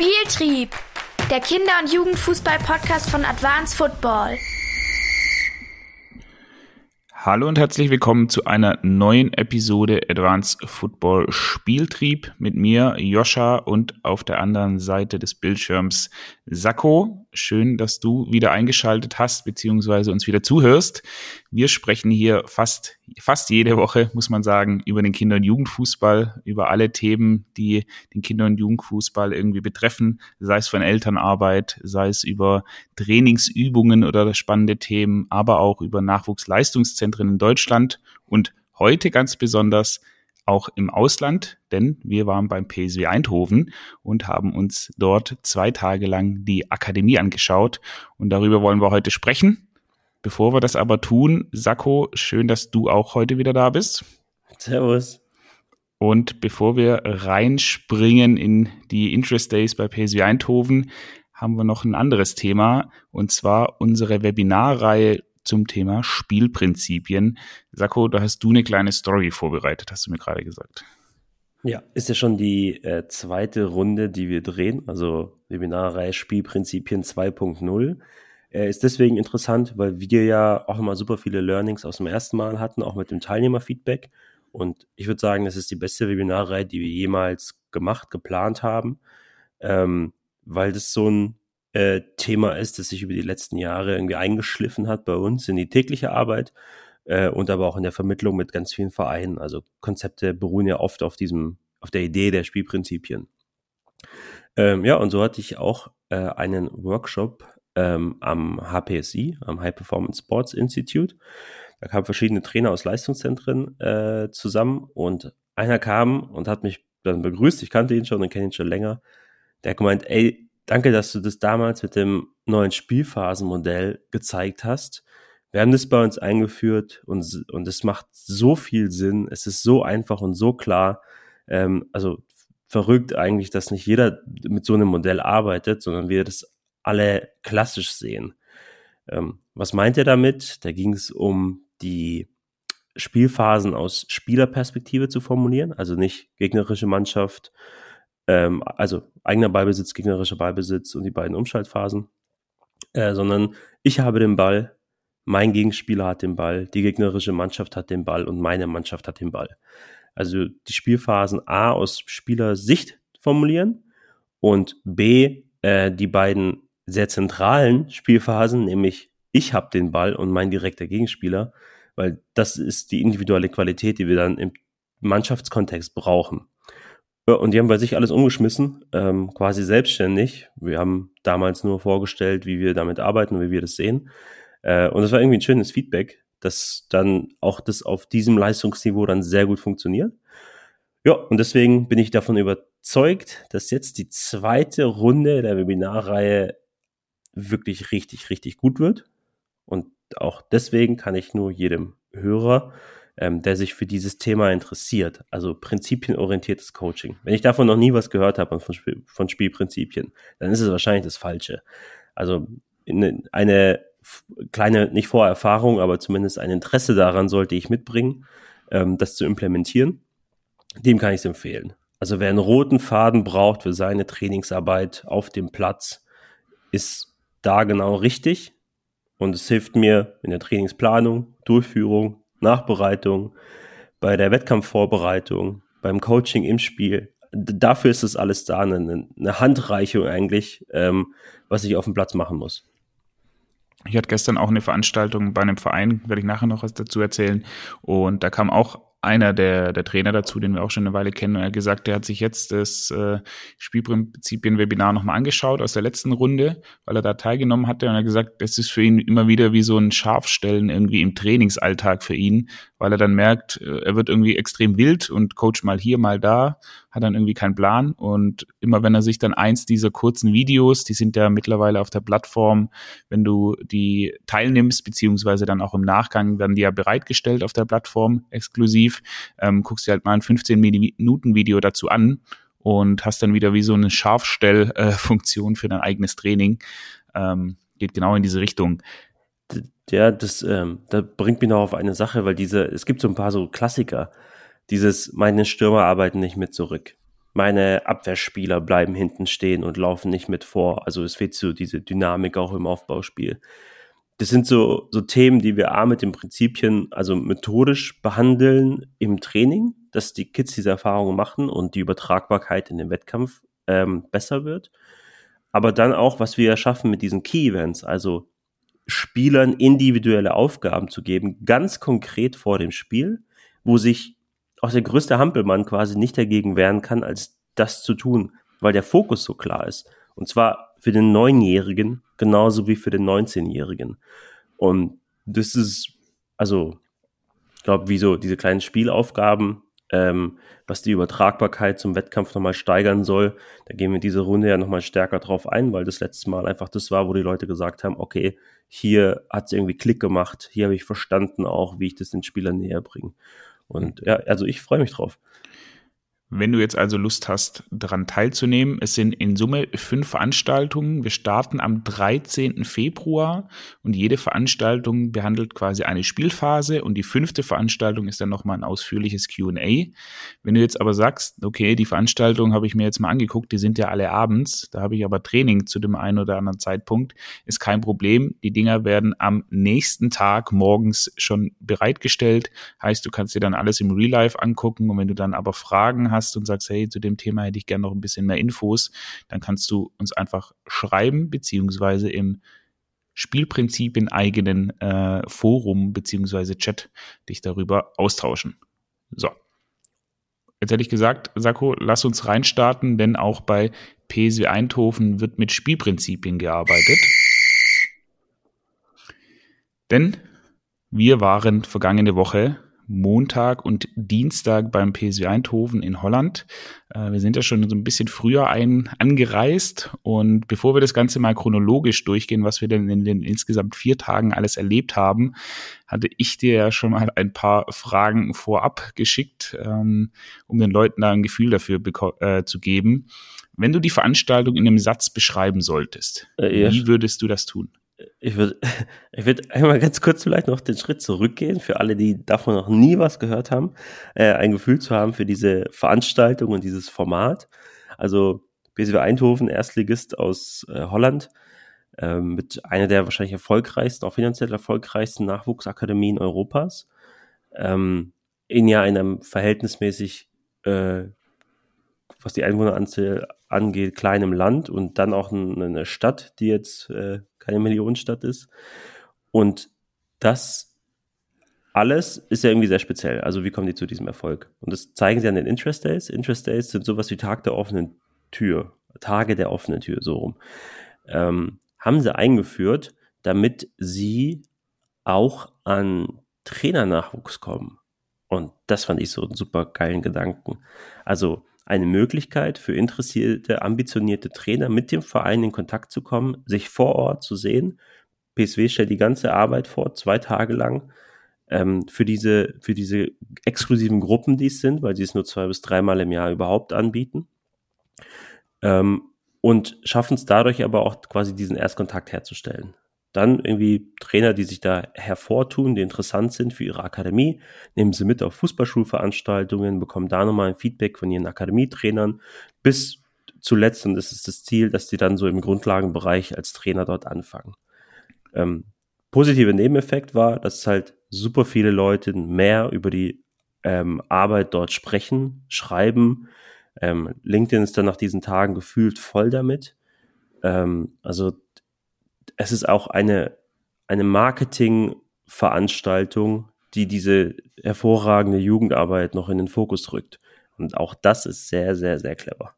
Spieltrieb, der Kinder- und Jugendfußball-Podcast von Advanced Football. Hallo und herzlich willkommen zu einer neuen Episode Advanced Football Spieltrieb mit mir, Joscha, und auf der anderen Seite des Bildschirms Sakko. Schön, dass du wieder eingeschaltet hast, beziehungsweise uns wieder zuhörst. Wir sprechen hier fast, fast jede Woche, muss man sagen, über den Kinder- und Jugendfußball, über alle Themen, die den Kinder- und Jugendfußball irgendwie betreffen, sei es von Elternarbeit, sei es über Trainingsübungen oder spannende Themen, aber auch über Nachwuchsleistungszentren in Deutschland und heute ganz besonders auch im Ausland, denn wir waren beim PSW Eindhoven und haben uns dort zwei Tage lang die Akademie angeschaut und darüber wollen wir heute sprechen. Bevor wir das aber tun, Sakko, schön, dass du auch heute wieder da bist. Servus. Und bevor wir reinspringen in die Interest Days bei PSW Eindhoven, haben wir noch ein anderes Thema und zwar unsere Webinarreihe zum Thema Spielprinzipien. Sakko, da hast du eine kleine Story vorbereitet, hast du mir gerade gesagt. Ja, ist ja schon die äh, zweite Runde, die wir drehen, also Webinarreihe Spielprinzipien 2.0. Äh, ist deswegen interessant, weil wir ja auch immer super viele Learnings aus dem ersten Mal hatten, auch mit dem Teilnehmerfeedback. Und ich würde sagen, das ist die beste Webinarreihe, die wir jemals gemacht, geplant haben, ähm, weil das so ein äh, Thema ist, das sich über die letzten Jahre irgendwie eingeschliffen hat bei uns in die tägliche Arbeit äh, und aber auch in der Vermittlung mit ganz vielen Vereinen. Also Konzepte beruhen ja oft auf diesem, auf der Idee der Spielprinzipien. Ähm, ja, und so hatte ich auch äh, einen Workshop ähm, am HPSI, am High Performance Sports Institute. Da kamen verschiedene Trainer aus Leistungszentren äh, zusammen und einer kam und hat mich dann begrüßt. Ich kannte ihn schon und kenne ihn schon länger. Der hat gemeint, ey, Danke, dass du das damals mit dem neuen Spielphasenmodell gezeigt hast. Wir haben das bei uns eingeführt und, und es macht so viel Sinn. Es ist so einfach und so klar. Ähm, also verrückt eigentlich, dass nicht jeder mit so einem Modell arbeitet, sondern wir das alle klassisch sehen. Ähm, was meint er damit? Da ging es um die Spielphasen aus Spielerperspektive zu formulieren, also nicht gegnerische Mannschaft, ähm, also eigener Ballbesitz, gegnerischer Ballbesitz und die beiden Umschaltphasen, äh, sondern ich habe den Ball, mein Gegenspieler hat den Ball, die gegnerische Mannschaft hat den Ball und meine Mannschaft hat den Ball. Also die Spielphasen A aus Spielersicht formulieren und B äh, die beiden sehr zentralen Spielphasen, nämlich ich habe den Ball und mein direkter Gegenspieler, weil das ist die individuelle Qualität, die wir dann im Mannschaftskontext brauchen. Und die haben bei sich alles umgeschmissen, ähm, quasi selbstständig. Wir haben damals nur vorgestellt, wie wir damit arbeiten wie wir das sehen. Äh, und es war irgendwie ein schönes Feedback, dass dann auch das auf diesem Leistungsniveau dann sehr gut funktioniert. Ja, und deswegen bin ich davon überzeugt, dass jetzt die zweite Runde der Webinarreihe wirklich richtig, richtig gut wird. Und auch deswegen kann ich nur jedem Hörer ähm, der sich für dieses Thema interessiert, also prinzipienorientiertes Coaching. Wenn ich davon noch nie was gehört habe von, Spiel, von Spielprinzipien, dann ist es wahrscheinlich das Falsche. Also eine kleine, nicht Vorerfahrung, aber zumindest ein Interesse daran sollte ich mitbringen, ähm, das zu implementieren. Dem kann ich es empfehlen. Also wer einen roten Faden braucht für seine Trainingsarbeit auf dem Platz, ist da genau richtig. Und es hilft mir in der Trainingsplanung, Durchführung, Nachbereitung, bei der Wettkampfvorbereitung, beim Coaching im Spiel. Dafür ist es alles da, eine, eine Handreichung eigentlich, ähm, was ich auf dem Platz machen muss. Ich hatte gestern auch eine Veranstaltung bei einem Verein, werde ich nachher noch was dazu erzählen. Und da kam auch einer der, der Trainer dazu, den wir auch schon eine Weile kennen, und er hat gesagt, der hat sich jetzt das äh, Spielprinzipien-Webinar nochmal angeschaut aus der letzten Runde, weil er da teilgenommen hatte. Und er hat gesagt, das ist für ihn immer wieder wie so ein Scharfstellen irgendwie im Trainingsalltag für ihn, weil er dann merkt, äh, er wird irgendwie extrem wild und coach mal hier, mal da, hat dann irgendwie keinen Plan. Und immer wenn er sich dann eins dieser kurzen Videos, die sind ja mittlerweile auf der Plattform, wenn du die teilnimmst, beziehungsweise dann auch im Nachgang werden die ja bereitgestellt auf der Plattform exklusiv, ähm, guckst dir halt mal ein 15 Minuten Video dazu an und hast dann wieder wie so eine Scharfstellfunktion äh, für dein eigenes Training. Ähm, geht genau in diese Richtung. Ja, das, ähm, da bringt mich noch auf eine Sache, weil diese, es gibt so ein paar so Klassiker. Dieses, meine Stürmer arbeiten nicht mit zurück. meine Abwehrspieler bleiben hinten stehen und laufen nicht mit vor. Also es fehlt so diese Dynamik auch im Aufbauspiel. Das sind so, so Themen, die wir A mit den Prinzipien, also methodisch behandeln im Training, dass die Kids diese Erfahrungen machen und die Übertragbarkeit in den Wettkampf ähm, besser wird. Aber dann auch, was wir schaffen mit diesen Key Events, also Spielern individuelle Aufgaben zu geben, ganz konkret vor dem Spiel, wo sich auch der größte Hampelmann quasi nicht dagegen wehren kann, als das zu tun, weil der Fokus so klar ist. Und zwar für den Neunjährigen genauso wie für den 19-Jährigen. Und das ist, also, ich glaube, wie so diese kleinen Spielaufgaben, ähm, was die Übertragbarkeit zum Wettkampf nochmal steigern soll. Da gehen wir diese Runde ja nochmal stärker drauf ein, weil das letzte Mal einfach das war, wo die Leute gesagt haben, okay, hier hat es irgendwie Klick gemacht, hier habe ich verstanden auch, wie ich das den Spielern näher bringe. Und ja, also ich freue mich drauf. Wenn du jetzt also Lust hast, daran teilzunehmen, es sind in Summe fünf Veranstaltungen. Wir starten am 13. Februar und jede Veranstaltung behandelt quasi eine Spielphase und die fünfte Veranstaltung ist dann nochmal ein ausführliches QA. Wenn du jetzt aber sagst, okay, die Veranstaltung habe ich mir jetzt mal angeguckt, die sind ja alle abends, da habe ich aber Training zu dem einen oder anderen Zeitpunkt, ist kein Problem. Die Dinger werden am nächsten Tag morgens schon bereitgestellt. Heißt, du kannst dir dann alles im Real Life angucken und wenn du dann aber Fragen hast, hast und sagst, hey, zu dem Thema hätte ich gerne noch ein bisschen mehr Infos, dann kannst du uns einfach schreiben, beziehungsweise im Spielprinzip in eigenen äh, Forum beziehungsweise Chat dich darüber austauschen. So. Jetzt hätte ich gesagt, Sako, lass uns reinstarten, denn auch bei PSW Eindhoven wird mit Spielprinzipien gearbeitet. Denn wir waren vergangene Woche Montag und Dienstag beim PSV Eindhoven in Holland. Äh, wir sind ja schon so ein bisschen früher ein, angereist und bevor wir das Ganze mal chronologisch durchgehen, was wir denn in den insgesamt vier Tagen alles erlebt haben, hatte ich dir ja schon mal ein paar Fragen vorab geschickt, ähm, um den Leuten da ein Gefühl dafür äh, zu geben. Wenn du die Veranstaltung in einem Satz beschreiben solltest, äh, wie würdest du das tun? Ich würde ich würd einmal ganz kurz vielleicht noch den Schritt zurückgehen, für alle, die davon noch nie was gehört haben, äh, ein Gefühl zu haben für diese Veranstaltung und dieses Format. Also BSW Eindhoven, Erstligist aus äh, Holland, äh, mit einer der wahrscheinlich erfolgreichsten, auch finanziell erfolgreichsten Nachwuchsakademien Europas, ähm, in ja einem verhältnismäßig äh, was die Einwohneranzahl angeht, kleinem Land und dann auch eine Stadt, die jetzt äh, keine Millionenstadt ist. Und das alles ist ja irgendwie sehr speziell. Also wie kommen die zu diesem Erfolg? Und das zeigen sie an den Interest Days. Interest Days sind sowas wie Tag der offenen Tür, Tage der offenen Tür, so rum. Ähm, haben sie eingeführt, damit sie auch an Trainernachwuchs kommen. Und das fand ich so einen super geilen Gedanken. Also eine Möglichkeit für interessierte, ambitionierte Trainer mit dem Verein in Kontakt zu kommen, sich vor Ort zu sehen. PSW stellt die ganze Arbeit vor, zwei Tage lang, ähm, für, diese, für diese exklusiven Gruppen, die es sind, weil sie es nur zwei bis dreimal im Jahr überhaupt anbieten. Ähm, und schaffen es dadurch aber auch quasi diesen Erstkontakt herzustellen. Dann irgendwie Trainer, die sich da hervortun, die interessant sind für ihre Akademie, nehmen sie mit auf Fußballschulveranstaltungen, bekommen da nochmal ein Feedback von ihren Akademietrainern, bis zuletzt, und das ist das Ziel, dass sie dann so im Grundlagenbereich als Trainer dort anfangen. Ähm, positive Nebeneffekt war, dass halt super viele Leute mehr über die ähm, Arbeit dort sprechen, schreiben. Ähm, LinkedIn ist dann nach diesen Tagen gefühlt voll damit. Ähm, also es ist auch eine, eine Marketingveranstaltung, die diese hervorragende Jugendarbeit noch in den Fokus rückt. Und auch das ist sehr, sehr, sehr clever.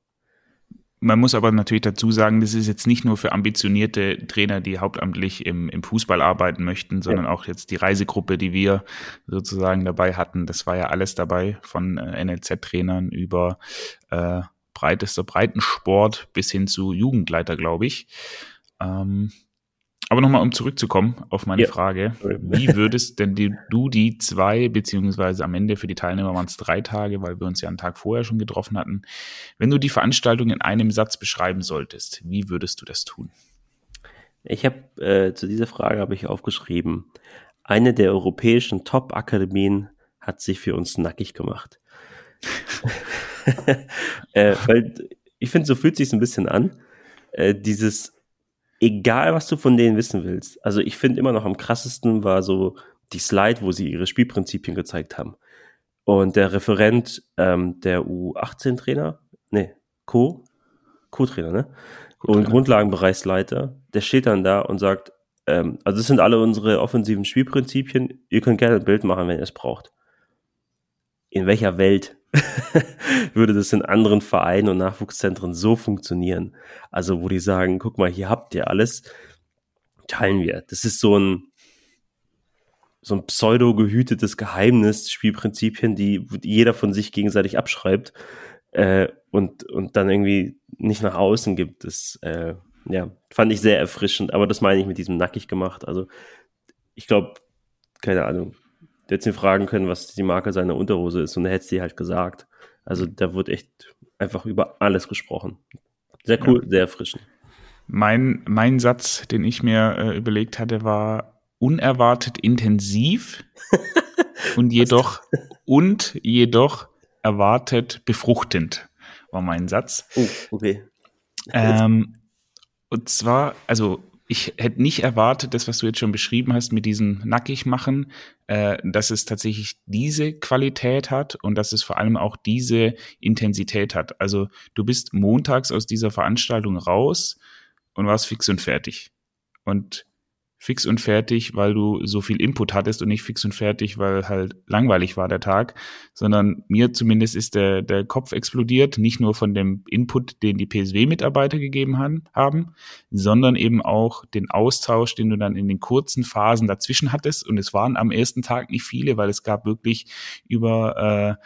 Man muss aber natürlich dazu sagen, das ist jetzt nicht nur für ambitionierte Trainer, die hauptamtlich im, im Fußball arbeiten möchten, sondern ja. auch jetzt die Reisegruppe, die wir sozusagen dabei hatten. Das war ja alles dabei, von äh, NLZ-Trainern über äh, breitester Breitensport bis hin zu Jugendleiter, glaube ich. Ähm, aber nochmal, um zurückzukommen auf meine ja. Frage, wie würdest denn die, du die zwei, beziehungsweise am Ende für die Teilnehmer waren es drei Tage, weil wir uns ja einen Tag vorher schon getroffen hatten, wenn du die Veranstaltung in einem Satz beschreiben solltest, wie würdest du das tun? Ich habe äh, zu dieser Frage habe ich aufgeschrieben, eine der europäischen Top-Akademien hat sich für uns nackig gemacht. äh, weil ich finde, so fühlt sich ein bisschen an. Äh, dieses, egal was du von denen wissen willst. Also ich finde immer noch am krassesten war so die Slide, wo sie ihre Spielprinzipien gezeigt haben. Und der Referent, ähm, der U18-Trainer, nee, Co, Co-Trainer, ne? Und Grundlagenbereichsleiter, der steht dann da und sagt, ähm, also das sind alle unsere offensiven Spielprinzipien, ihr könnt gerne ein Bild machen, wenn ihr es braucht. In welcher Welt würde das in anderen Vereinen und Nachwuchszentren so funktionieren? Also, wo die sagen, guck mal, hier habt ihr alles, teilen wir. Das ist so ein, so ein pseudo gehütetes Geheimnis, Spielprinzipien, die jeder von sich gegenseitig abschreibt äh, und, und dann irgendwie nicht nach außen gibt. Das äh, ja, fand ich sehr erfrischend, aber das meine ich mit diesem nackig gemacht. Also ich glaube, keine Ahnung, du hättest ihn fragen können, was die Marke seiner Unterhose ist und er hätte sie halt gesagt. Also da wird echt einfach über alles gesprochen. Sehr cool, ja. sehr erfrischend. Mein, mein Satz, den ich mir äh, überlegt hatte, war unerwartet intensiv und jedoch und jedoch erwartet befruchtend, war mein Satz. Oh, okay. Ähm, und zwar, also ich hätte nicht erwartet, das, was du jetzt schon beschrieben hast mit diesem Nackigmachen, äh, dass es tatsächlich diese Qualität hat und dass es vor allem auch diese Intensität hat. Also du bist montags aus dieser Veranstaltung raus und warst fix und fertig. Und fix und fertig, weil du so viel Input hattest und nicht fix und fertig, weil halt langweilig war der Tag, sondern mir zumindest ist der, der Kopf explodiert, nicht nur von dem Input, den die PSW-Mitarbeiter gegeben haben, haben, sondern eben auch den Austausch, den du dann in den kurzen Phasen dazwischen hattest. Und es waren am ersten Tag nicht viele, weil es gab wirklich über äh,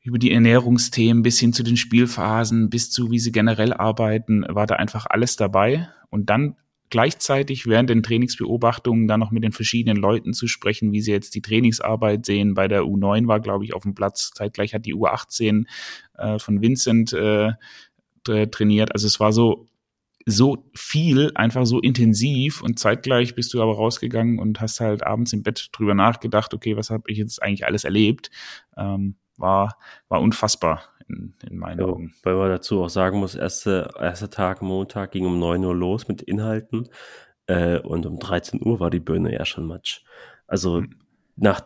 über die Ernährungsthemen bis hin zu den Spielphasen, bis zu wie sie generell arbeiten, war da einfach alles dabei. Und dann gleichzeitig während den Trainingsbeobachtungen dann noch mit den verschiedenen Leuten zu sprechen, wie sie jetzt die Trainingsarbeit sehen. Bei der U9 war, glaube ich, auf dem Platz. Zeitgleich hat die U18 äh, von Vincent äh, trainiert. Also es war so so viel, einfach so intensiv und zeitgleich bist du aber rausgegangen und hast halt abends im Bett drüber nachgedacht, okay, was habe ich jetzt eigentlich alles erlebt? Ähm, war, war unfassbar in, in meinen ja, Augen. Weil man dazu auch sagen muss, erste, erster Tag, Montag, ging um 9 Uhr los mit Inhalten äh, und um 13 Uhr war die Birne ja schon Matsch. Also mhm. nach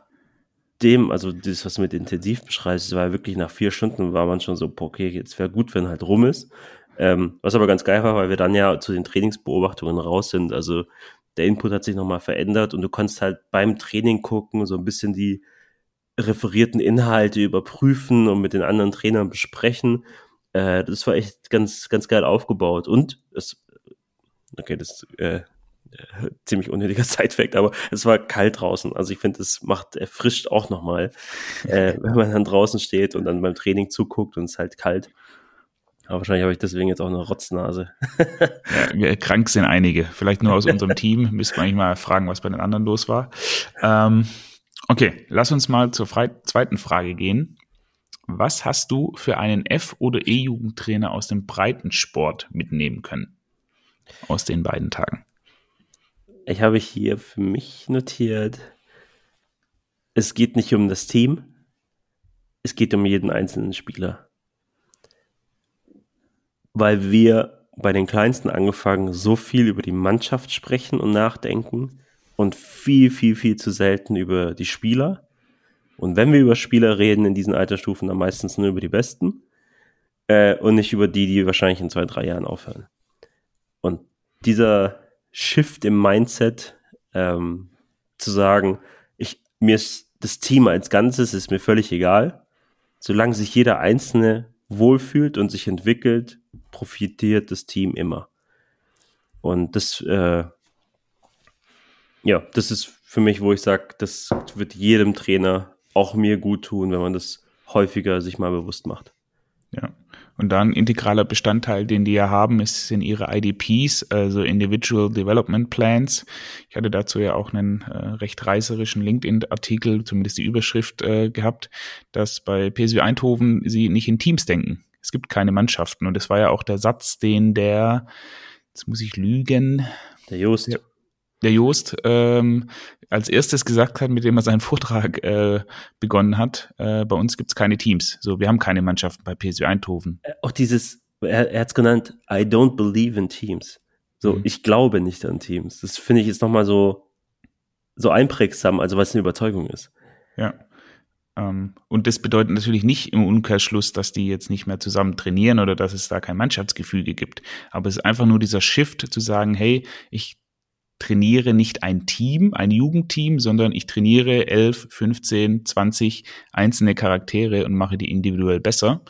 dem, also das, was du mit intensiv beschreibst, war wirklich nach vier Stunden war man schon so, okay, jetzt wäre gut, wenn halt rum ist. Ähm, was aber ganz geil war, weil wir dann ja zu den Trainingsbeobachtungen raus sind. Also der Input hat sich nochmal verändert und du konntest halt beim Training gucken, so ein bisschen die, referierten Inhalte überprüfen und mit den anderen Trainern besprechen. Äh, das war echt ganz, ganz geil aufgebaut. Und es, okay, das ist äh, ziemlich unnötiger Sidefact, aber es war kalt draußen. Also ich finde, es macht, erfrischt auch nochmal, äh, wenn man dann draußen steht und dann beim Training zuguckt und es ist halt kalt. Aber wahrscheinlich habe ich deswegen jetzt auch eine Rotznase. ja, krank sind einige. Vielleicht nur aus unserem Team. Müsste man eigentlich mal fragen, was bei den anderen los war. Ähm, Okay, lass uns mal zur zweiten Frage gehen. Was hast du für einen F- oder E-Jugendtrainer aus dem Breitensport mitnehmen können? Aus den beiden Tagen. Ich habe hier für mich notiert, es geht nicht um das Team, es geht um jeden einzelnen Spieler. Weil wir bei den Kleinsten angefangen so viel über die Mannschaft sprechen und nachdenken, und viel, viel, viel zu selten über die Spieler. Und wenn wir über Spieler reden in diesen Altersstufen, dann meistens nur über die Besten äh, und nicht über die, die wahrscheinlich in zwei, drei Jahren aufhören. Und dieser Shift im Mindset, ähm, zu sagen, ich, mir ist das Team als Ganzes ist mir völlig egal. Solange sich jeder Einzelne wohlfühlt und sich entwickelt, profitiert das Team immer. Und das äh, ja, das ist für mich, wo ich sage, das wird jedem Trainer, auch mir gut tun, wenn man das häufiger sich mal bewusst macht. Ja. Und dann integraler Bestandteil, den die ja haben, ist, sind ihre IDPs, also Individual Development Plans. Ich hatte dazu ja auch einen äh, recht reißerischen LinkedIn-Artikel, zumindest die Überschrift äh, gehabt, dass bei PSV Eindhoven sie nicht in Teams denken. Es gibt keine Mannschaften. Und das war ja auch der Satz, den der, jetzt muss ich lügen. Der Just. Der, der Joost ähm, als erstes gesagt hat, mit dem er seinen Vortrag äh, begonnen hat, äh, bei uns gibt's keine Teams. So, wir haben keine Mannschaften bei PSV Eindhoven. Äh, auch dieses, er, er hat es genannt, I don't believe in Teams. So, mhm. ich glaube nicht an Teams. Das finde ich jetzt nochmal so, so einprägsam, also was eine Überzeugung ist. Ja. Ähm, und das bedeutet natürlich nicht im Umkehrschluss, dass die jetzt nicht mehr zusammen trainieren oder dass es da kein Mannschaftsgefüge gibt. Aber es ist einfach nur dieser Shift zu sagen, hey, ich trainiere nicht ein Team, ein Jugendteam, sondern ich trainiere 11, 15, 20 einzelne Charaktere und mache die individuell besser.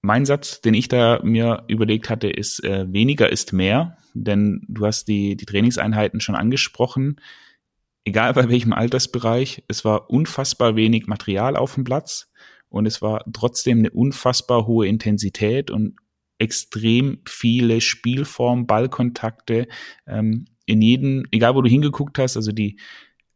Mein Satz, den ich da mir überlegt hatte, ist, äh, weniger ist mehr, denn du hast die, die Trainingseinheiten schon angesprochen egal bei welchem Altersbereich, es war unfassbar wenig Material auf dem Platz und es war trotzdem eine unfassbar hohe Intensität und extrem viele Spielformen, Ballkontakte ähm, in jedem, egal wo du hingeguckt hast, also die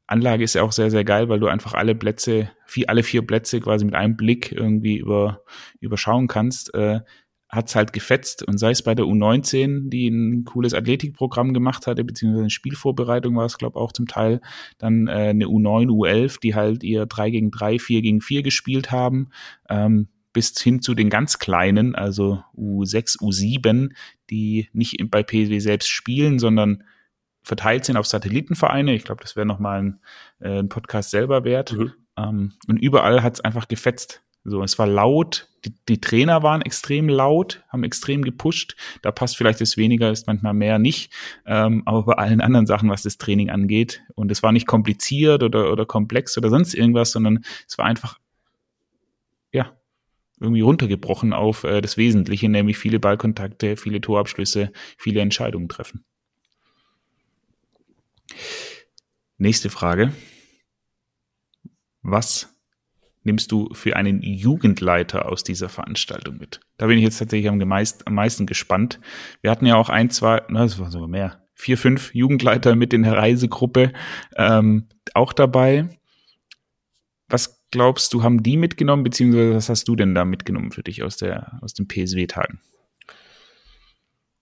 Anlage ist ja auch sehr, sehr geil, weil du einfach alle Plätze, vier, alle vier Plätze quasi mit einem Blick irgendwie über, überschauen kannst. Äh, hat's halt gefetzt und sei es bei der U19, die ein cooles Athletikprogramm gemacht hatte, beziehungsweise eine Spielvorbereitung war es, glaube auch zum Teil, dann äh, eine U9, U11, die halt ihr 3 gegen 3, 4 gegen 4 gespielt haben, ähm, bis hin zu den ganz kleinen, also U6, U7, die nicht bei PSW selbst spielen, sondern verteilt sind auf Satellitenvereine. Ich glaube, das wäre nochmal ein, äh, ein Podcast selber wert. Mhm. Ähm, und überall hat's einfach gefetzt. So, es war laut, die, die Trainer waren extrem laut, haben extrem gepusht. Da passt vielleicht das weniger, ist manchmal mehr nicht. Ähm, aber bei allen anderen Sachen, was das Training angeht, und es war nicht kompliziert oder, oder komplex oder sonst irgendwas, sondern es war einfach, ja, irgendwie runtergebrochen auf äh, das Wesentliche, nämlich viele Ballkontakte, viele Torabschlüsse, viele Entscheidungen treffen. Nächste Frage. Was nimmst du für einen Jugendleiter aus dieser Veranstaltung mit? Da bin ich jetzt tatsächlich am, gemeist, am meisten gespannt. Wir hatten ja auch ein, zwei, na, das war sogar mehr, vier, fünf Jugendleiter mit in der Reisegruppe ähm, auch dabei. Was glaubst du, haben die mitgenommen, beziehungsweise was hast du denn da mitgenommen für dich aus, der, aus den PSW-Tagen?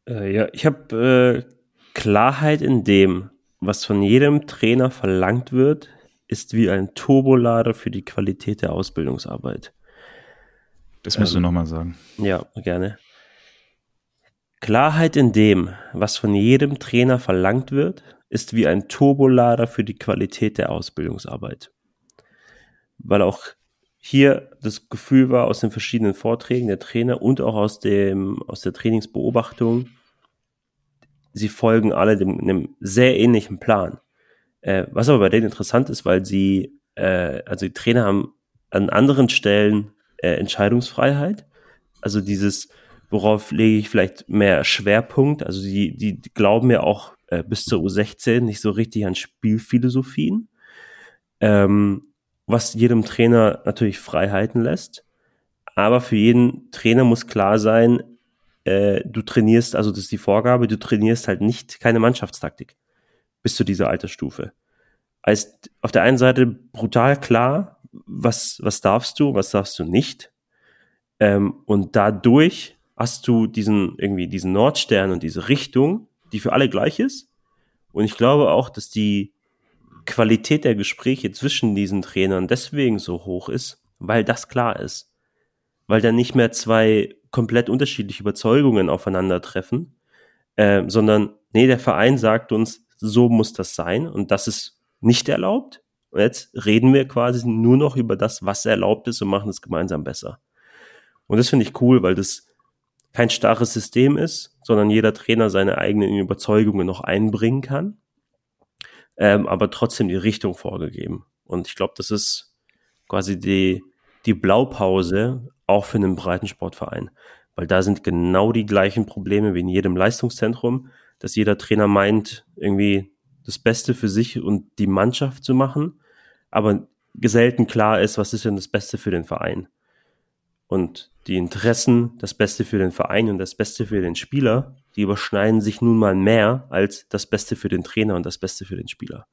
Äh, ja, ich habe äh, Klarheit in dem, was von jedem Trainer verlangt wird, ist wie ein Turbolader für die Qualität der Ausbildungsarbeit. Das musst ähm, du nochmal sagen. Ja, gerne. Klarheit in dem, was von jedem Trainer verlangt wird, ist wie ein Turbolader für die Qualität der Ausbildungsarbeit. Weil auch hier das Gefühl war aus den verschiedenen Vorträgen der Trainer und auch aus dem, aus der Trainingsbeobachtung, sie folgen alle dem, einem sehr ähnlichen Plan. Äh, was aber bei denen interessant ist, weil sie, äh, also die Trainer haben an anderen Stellen äh, Entscheidungsfreiheit. Also dieses, worauf lege ich vielleicht mehr Schwerpunkt. Also die, die glauben ja auch äh, bis zur U16 nicht so richtig an Spielphilosophien. Ähm, was jedem Trainer natürlich Freiheiten lässt. Aber für jeden Trainer muss klar sein, äh, du trainierst, also das ist die Vorgabe, du trainierst halt nicht keine Mannschaftstaktik bis zu dieser Altersstufe. Als auf der einen Seite brutal klar, was, was darfst du, was darfst du nicht. Ähm, und dadurch hast du diesen, irgendwie diesen Nordstern und diese Richtung, die für alle gleich ist. Und ich glaube auch, dass die Qualität der Gespräche zwischen diesen Trainern deswegen so hoch ist, weil das klar ist. Weil da nicht mehr zwei komplett unterschiedliche Überzeugungen aufeinandertreffen, äh, sondern nee, der Verein sagt uns, so muss das sein und das ist nicht erlaubt. Und jetzt reden wir quasi nur noch über das, was erlaubt ist und machen es gemeinsam besser. Und das finde ich cool, weil das kein starres System ist, sondern jeder Trainer seine eigenen Überzeugungen noch einbringen kann, ähm, aber trotzdem die Richtung vorgegeben. Und ich glaube, das ist quasi die, die Blaupause auch für einen Breitensportverein, weil da sind genau die gleichen Probleme wie in jedem Leistungszentrum dass jeder Trainer meint, irgendwie das Beste für sich und die Mannschaft zu machen, aber selten klar ist, was ist denn das Beste für den Verein. Und die Interessen, das Beste für den Verein und das Beste für den Spieler, die überschneiden sich nun mal mehr als das Beste für den Trainer und das Beste für den Spieler.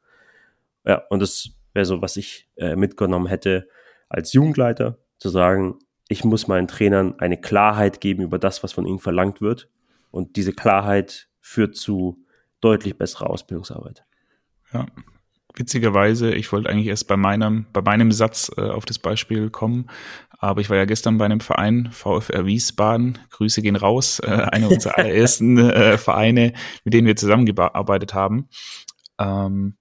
Ja, und das wäre so, was ich äh, mitgenommen hätte als Jugendleiter, zu sagen, ich muss meinen Trainern eine Klarheit geben über das, was von ihnen verlangt wird. Und diese Klarheit führt zu deutlich besserer Ausbildungsarbeit. Ja, witzigerweise, ich wollte eigentlich erst bei meinem, bei meinem Satz äh, auf das Beispiel kommen, aber ich war ja gestern bei einem Verein, VfR Wiesbaden, Grüße gehen raus, äh, einer unserer allerersten äh, Vereine, mit denen wir zusammengearbeitet haben. Ähm,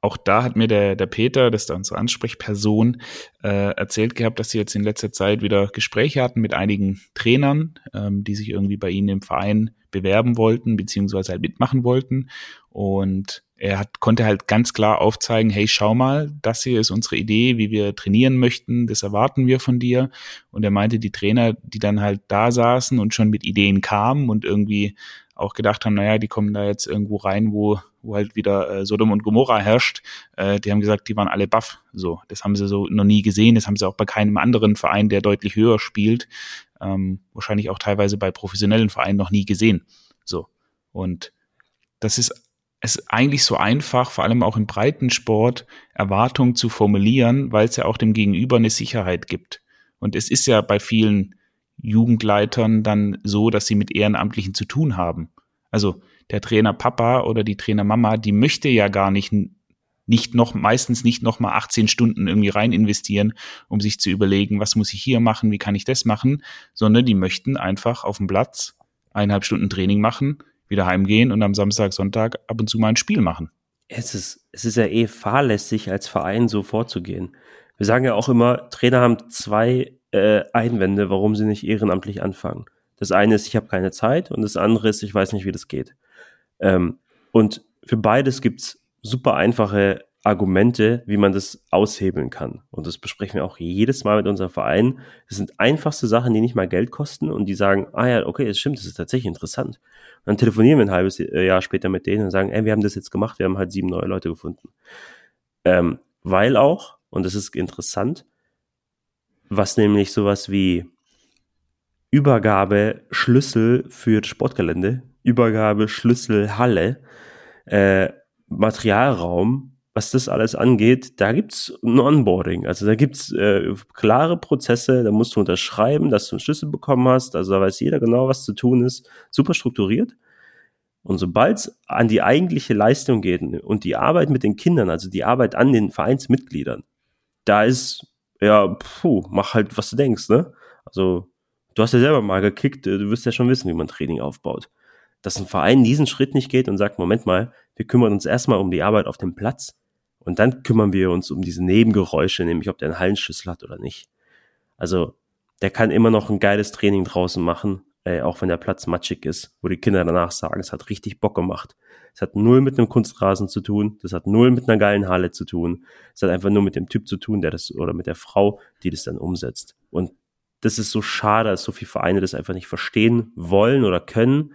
auch da hat mir der, der Peter, das ist unsere Ansprechperson, äh, erzählt gehabt, dass sie jetzt in letzter Zeit wieder Gespräche hatten mit einigen Trainern, ähm, die sich irgendwie bei ihnen im Verein bewerben wollten, beziehungsweise halt mitmachen wollten. Und er hat, konnte halt ganz klar aufzeigen, hey, schau mal, das hier ist unsere Idee, wie wir trainieren möchten, das erwarten wir von dir. Und er meinte, die Trainer, die dann halt da saßen und schon mit Ideen kamen und irgendwie auch gedacht haben, naja, die kommen da jetzt irgendwo rein, wo, wo halt wieder äh, Sodom und Gomorra herrscht, äh, die haben gesagt, die waren alle baff. So, das haben sie so noch nie gesehen, das haben sie auch bei keinem anderen Verein, der deutlich höher spielt, ähm, wahrscheinlich auch teilweise bei professionellen Vereinen noch nie gesehen. So. Und das ist es ist eigentlich so einfach, vor allem auch im Breitensport, Erwartungen zu formulieren, weil es ja auch dem Gegenüber eine Sicherheit gibt. Und es ist ja bei vielen Jugendleitern dann so, dass sie mit Ehrenamtlichen zu tun haben. Also der Trainer Papa oder die Trainer Mama, die möchte ja gar nicht nicht noch meistens nicht noch mal 18 Stunden irgendwie rein investieren, um sich zu überlegen, was muss ich hier machen, wie kann ich das machen, sondern die möchten einfach auf dem Platz eineinhalb Stunden Training machen, wieder heimgehen und am Samstag, Sonntag ab und zu mal ein Spiel machen. Es ist, es ist ja eh fahrlässig, als Verein so vorzugehen. Wir sagen ja auch immer, Trainer haben zwei äh, Einwände, warum sie nicht ehrenamtlich anfangen. Das eine ist, ich habe keine Zeit und das andere ist, ich weiß nicht, wie das geht. Ähm, und für beides gibt's super einfache Argumente, wie man das aushebeln kann. Und das besprechen wir auch jedes Mal mit unserem Verein. Das sind einfachste Sachen, die nicht mal Geld kosten und die sagen, ah ja, okay, das stimmt, das ist tatsächlich interessant. Und dann telefonieren wir ein halbes Jahr später mit denen und sagen, ey, wir haben das jetzt gemacht, wir haben halt sieben neue Leute gefunden. Ähm, weil auch, und das ist interessant, was nämlich sowas wie Übergabe Schlüssel für Sportgelände, Übergabe Schlüssel Halle, äh, Materialraum, was das alles angeht, da gibt's ein Onboarding. Also da gibt's äh, klare Prozesse, da musst du unterschreiben, dass du einen Schlüssel bekommen hast. Also da weiß jeder genau, was zu tun ist. Super strukturiert. Und sobald es an die eigentliche Leistung geht und die Arbeit mit den Kindern, also die Arbeit an den Vereinsmitgliedern, da ist ja, puh, mach halt, was du denkst, ne? Also, du hast ja selber mal gekickt, äh, du wirst ja schon wissen, wie man Training aufbaut. Dass ein Verein diesen Schritt nicht geht und sagt, Moment mal, wir kümmern uns erstmal um die Arbeit auf dem Platz und dann kümmern wir uns um diese Nebengeräusche, nämlich ob der einen Hallenschlüssel hat oder nicht. Also, der kann immer noch ein geiles Training draußen machen, äh, auch wenn der Platz matschig ist, wo die Kinder danach sagen, es hat richtig Bock gemacht. Es hat null mit einem Kunstrasen zu tun, das hat null mit einer geilen Halle zu tun. Es hat einfach nur mit dem Typ zu tun, der das, oder mit der Frau, die das dann umsetzt. Und das ist so schade, dass so viele Vereine das einfach nicht verstehen wollen oder können,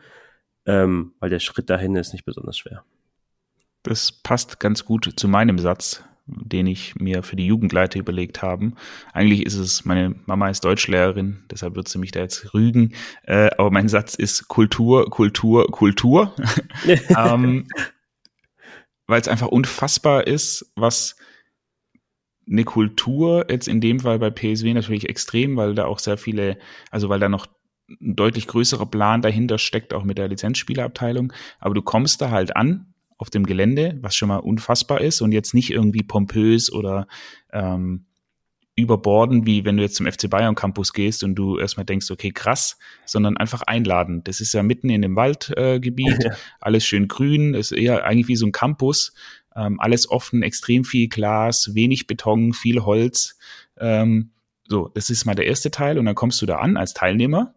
ähm, weil der Schritt dahin ist nicht besonders schwer. Das passt ganz gut zu meinem Satz den ich mir für die Jugendleiter überlegt haben. Eigentlich ist es, meine Mama ist Deutschlehrerin, deshalb wird sie mich da jetzt rügen. Äh, aber mein Satz ist Kultur, Kultur, Kultur. ähm, Weil es einfach unfassbar ist, was eine Kultur jetzt in dem Fall bei PSW natürlich extrem, weil da auch sehr viele, also weil da noch ein deutlich größerer Plan dahinter steckt, auch mit der Lizenzspielerabteilung. Aber du kommst da halt an auf dem Gelände, was schon mal unfassbar ist und jetzt nicht irgendwie pompös oder ähm, überborden, wie wenn du jetzt zum FC Bayern Campus gehst und du erstmal denkst, okay, krass, sondern einfach einladen. Das ist ja mitten in dem Waldgebiet, äh, alles schön grün, ist eher eigentlich wie so ein Campus, ähm, alles offen, extrem viel Glas, wenig Beton, viel Holz. Ähm, so, das ist mal der erste Teil und dann kommst du da an als Teilnehmer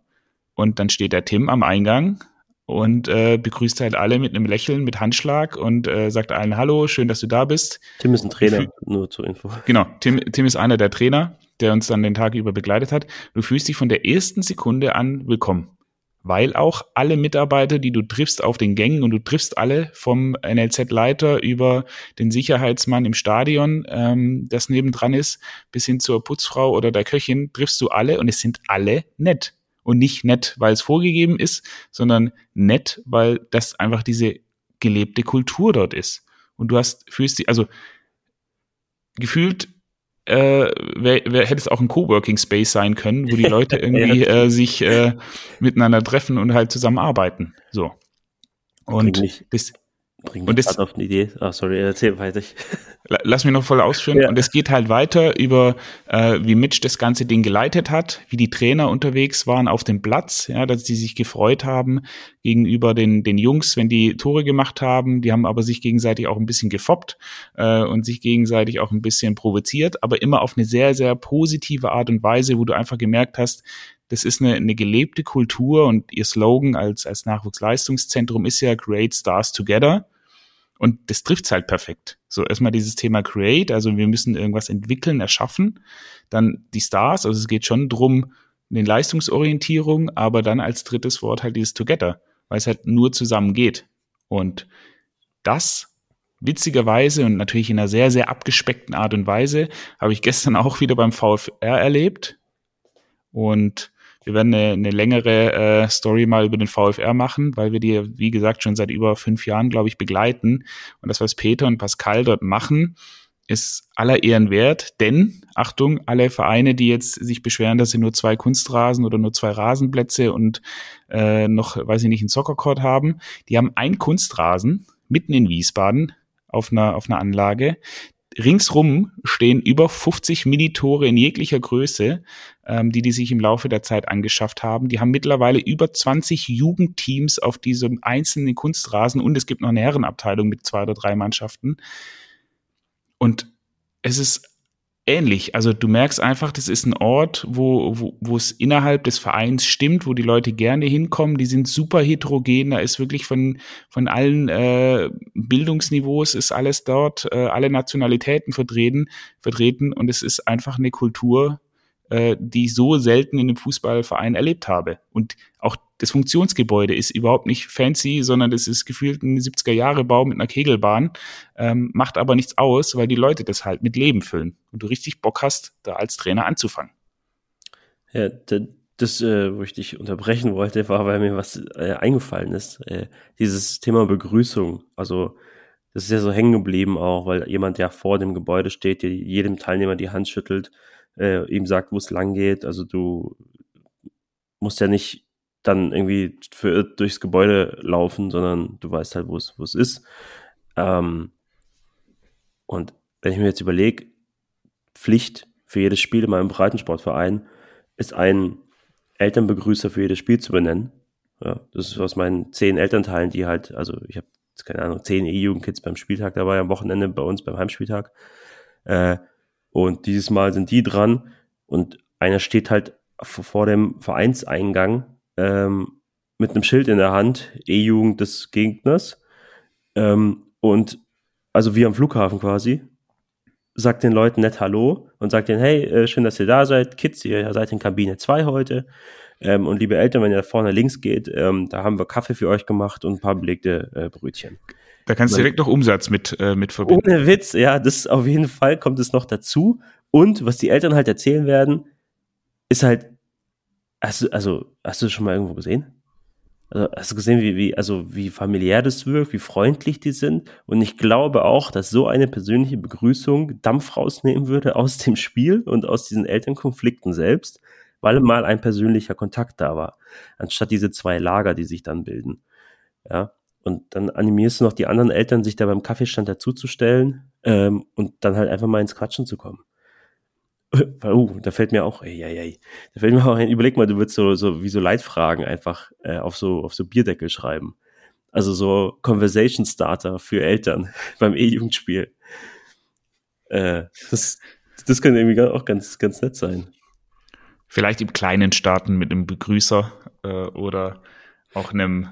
und dann steht der Tim am Eingang und äh, begrüßt halt alle mit einem Lächeln, mit Handschlag und äh, sagt allen Hallo, schön, dass du da bist. Tim ist ein Trainer, nur zur Info. Genau, Tim, Tim ist einer der Trainer, der uns dann den Tag über begleitet hat. Du fühlst dich von der ersten Sekunde an willkommen. Weil auch alle Mitarbeiter, die du triffst auf den Gängen und du triffst alle vom NLZ-Leiter über den Sicherheitsmann im Stadion, ähm, das nebendran ist, bis hin zur Putzfrau oder der Köchin, triffst du alle und es sind alle nett und nicht nett, weil es vorgegeben ist, sondern nett, weil das einfach diese gelebte Kultur dort ist. Und du hast, fühlst dich, also gefühlt äh, wär, wär, hätte es auch ein Coworking Space sein können, wo die Leute irgendwie äh, sich äh, miteinander treffen und halt zusammenarbeiten. So. Und das, Bring und das auf eine Idee. Ah, sorry, erzähl weiter. Lass mich noch voll ausführen. Ja. Und es geht halt weiter über, äh, wie Mitch das ganze Ding geleitet hat, wie die Trainer unterwegs waren auf dem Platz, ja, dass die sich gefreut haben gegenüber den, den Jungs, wenn die Tore gemacht haben. Die haben aber sich gegenseitig auch ein bisschen gefoppt äh, und sich gegenseitig auch ein bisschen provoziert, aber immer auf eine sehr, sehr positive Art und Weise, wo du einfach gemerkt hast, das ist eine, eine gelebte Kultur und ihr Slogan als, als Nachwuchsleistungszentrum ist ja Create Stars Together. Und das trifft's halt perfekt. So erstmal dieses Thema Create, also wir müssen irgendwas entwickeln, erschaffen. Dann die Stars, also es geht schon drum, eine Leistungsorientierung, aber dann als drittes Wort halt dieses Together, weil es halt nur zusammen geht. Und das witzigerweise und natürlich in einer sehr, sehr abgespeckten Art und Weise habe ich gestern auch wieder beim VfR erlebt. Und wir werden eine, eine längere äh, Story mal über den VfR machen, weil wir die, wie gesagt, schon seit über fünf Jahren, glaube ich, begleiten. Und das, was Peter und Pascal dort machen, ist aller Ehren wert, denn, Achtung, alle Vereine, die jetzt sich beschweren, dass sie nur zwei Kunstrasen oder nur zwei Rasenplätze und äh, noch, weiß ich nicht, einen Soccercourt haben, die haben einen Kunstrasen mitten in Wiesbaden auf einer, auf einer Anlage ringsrum stehen über 50 Minitore in jeglicher Größe, ähm, die die sich im Laufe der Zeit angeschafft haben. Die haben mittlerweile über 20 Jugendteams auf diesem einzelnen Kunstrasen und es gibt noch eine Herrenabteilung mit zwei oder drei Mannschaften. Und es ist ähnlich. Also du merkst einfach, das ist ein Ort, wo, wo, es innerhalb des Vereins stimmt, wo die Leute gerne hinkommen. Die sind super heterogen. Da ist wirklich von, von allen äh, Bildungsniveaus ist alles dort, äh, alle Nationalitäten vertreten, vertreten. Und es ist einfach eine Kultur, äh, die ich so selten in einem Fußballverein erlebt habe. Und auch das Funktionsgebäude ist überhaupt nicht fancy, sondern das ist gefühlt ein 70er-Jahre-Bau mit einer Kegelbahn, ähm, macht aber nichts aus, weil die Leute das halt mit Leben füllen und du richtig Bock hast, da als Trainer anzufangen. Ja, das, äh, wo ich dich unterbrechen wollte, war, weil mir was äh, eingefallen ist. Äh, dieses Thema Begrüßung. Also, das ist ja so hängen geblieben auch, weil jemand, der vor dem Gebäude steht, der jedem Teilnehmer die Hand schüttelt, äh, ihm sagt, wo es lang geht. Also du musst ja nicht dann irgendwie verirrt durchs Gebäude laufen, sondern du weißt halt, wo es, wo es ist. Ähm, und wenn ich mir jetzt überlege, Pflicht für jedes Spiel in meinem Breitensportverein ist ein Elternbegrüßer für jedes Spiel zu benennen. Ja, das ist aus meinen zehn Elternteilen, die halt, also ich habe keine Ahnung, zehn E-Jugendkids beim Spieltag dabei am Wochenende bei uns beim Heimspieltag. Äh, und dieses Mal sind die dran und einer steht halt vor dem Vereinseingang ähm, mit einem Schild in der Hand, E-Jugend des Gegners. Ähm, und also wie am Flughafen quasi, sagt den Leuten nett Hallo und sagt denen, hey, äh, schön, dass ihr da seid. Kids, ihr seid in Kabine 2 heute. Ähm, und liebe Eltern, wenn ihr da vorne links geht, ähm, da haben wir Kaffee für euch gemacht und ein paar belegte äh, Brötchen. Da kannst du direkt noch Umsatz mit, äh, mit verbinden. Ohne Witz, ja, das auf jeden Fall kommt es noch dazu. Und was die Eltern halt erzählen werden, ist halt Hast du, also, hast du das schon mal irgendwo gesehen? Also, hast du gesehen, wie, wie, also, wie familiär das wirkt, wie freundlich die sind? Und ich glaube auch, dass so eine persönliche Begrüßung Dampf rausnehmen würde aus dem Spiel und aus diesen Elternkonflikten selbst, weil mal ein persönlicher Kontakt da war. Anstatt diese zwei Lager, die sich dann bilden. Ja. Und dann animierst du noch die anderen Eltern, sich da beim Kaffeestand dazuzustellen ähm, und dann halt einfach mal ins Quatschen zu kommen. Uh, da fällt mir auch, ey, ey, ey, da fällt mir auch ein, überleg mal, du würdest so, so wie so Leitfragen einfach äh, auf so auf so Bierdeckel schreiben. Also so Conversation Starter für Eltern beim E-Jugendspiel. Äh, das, das könnte irgendwie auch ganz, ganz nett sein. Vielleicht im Kleinen starten mit einem Begrüßer äh, oder auch einem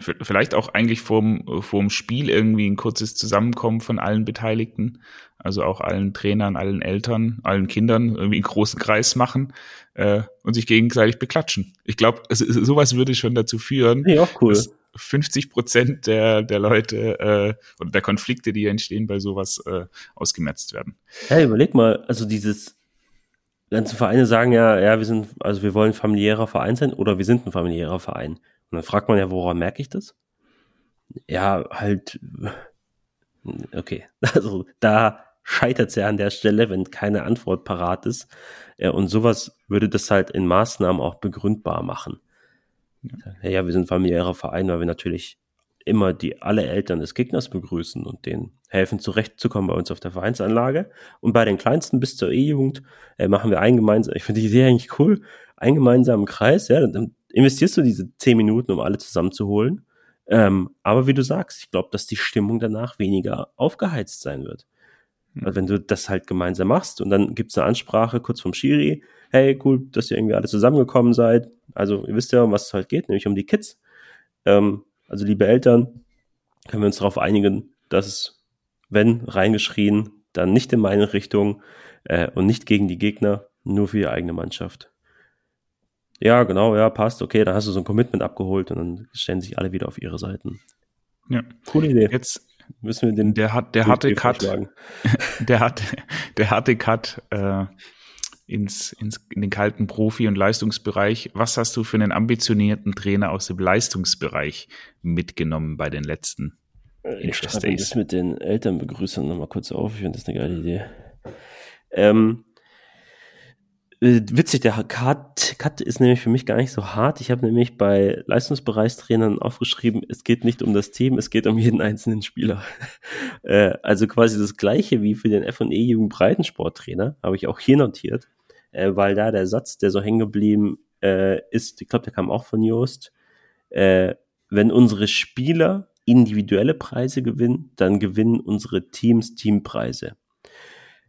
vielleicht auch eigentlich vorm, vorm Spiel irgendwie ein kurzes Zusammenkommen von allen Beteiligten, also auch allen Trainern, allen Eltern, allen Kindern irgendwie einen großen Kreis machen äh, und sich gegenseitig beklatschen. Ich glaube, sowas würde schon dazu führen, ja, auch cool. dass 50 Prozent der, der Leute äh, oder der Konflikte, die entstehen bei sowas, äh, ausgemerzt werden. Ja, überleg mal, also dieses ganze Vereine sagen ja, ja, wir sind, also wir wollen familiärer Verein sein oder wir sind ein familiärer Verein. Und dann fragt man ja, woran merke ich das? Ja, halt, okay, also da scheitert es ja an der Stelle, wenn keine Antwort parat ist. Ja, und sowas würde das halt in Maßnahmen auch begründbar machen. Ja, ja wir sind familiärer Verein, weil wir natürlich immer die alle Eltern des Gegners begrüßen und denen helfen, zurechtzukommen bei uns auf der Vereinsanlage. Und bei den Kleinsten bis zur E-Jugend äh, machen wir einen gemeinsamen, ich finde die Idee eigentlich cool, einen gemeinsamen Kreis, ja, dann investierst du diese zehn Minuten, um alle zusammenzuholen. Ähm, aber wie du sagst, ich glaube, dass die Stimmung danach weniger aufgeheizt sein wird. Also wenn du das halt gemeinsam machst und dann gibt's eine Ansprache kurz vom Schiri, hey, cool, dass ihr irgendwie alle zusammengekommen seid. Also ihr wisst ja, um was es halt geht, nämlich um die Kids. Ähm, also liebe Eltern, können wir uns darauf einigen, dass es, wenn reingeschrien, dann nicht in meine Richtung äh, und nicht gegen die Gegner, nur für die eigene Mannschaft. Ja, genau, ja, passt, okay, dann hast du so ein Commitment abgeholt und dann stellen sich alle wieder auf ihre Seiten. Ja. Coole Idee. Jetzt müssen wir den. Der hat, der harte Cut. Der hat, der harte Cut äh, ins, ins, in den kalten Profi- und Leistungsbereich. Was hast du für einen ambitionierten Trainer aus dem Leistungsbereich mitgenommen bei den letzten ich schreibe das mit den Elternbegrüßern nochmal kurz auf. Ich finde das eine geile Idee. Ähm, äh, witzig, der Cut, Cut ist nämlich für mich gar nicht so hart. Ich habe nämlich bei Leistungsbereichstrainern aufgeschrieben, es geht nicht um das Team, es geht um jeden einzelnen Spieler. äh, also quasi das gleiche wie für den F&E Jugend Breitensporttrainer, habe ich auch hier notiert, äh, weil da der Satz, der so hängen geblieben äh, ist, ich glaube, der kam auch von Joost, äh, wenn unsere Spieler individuelle Preise gewinnen, dann gewinnen unsere Teams Teampreise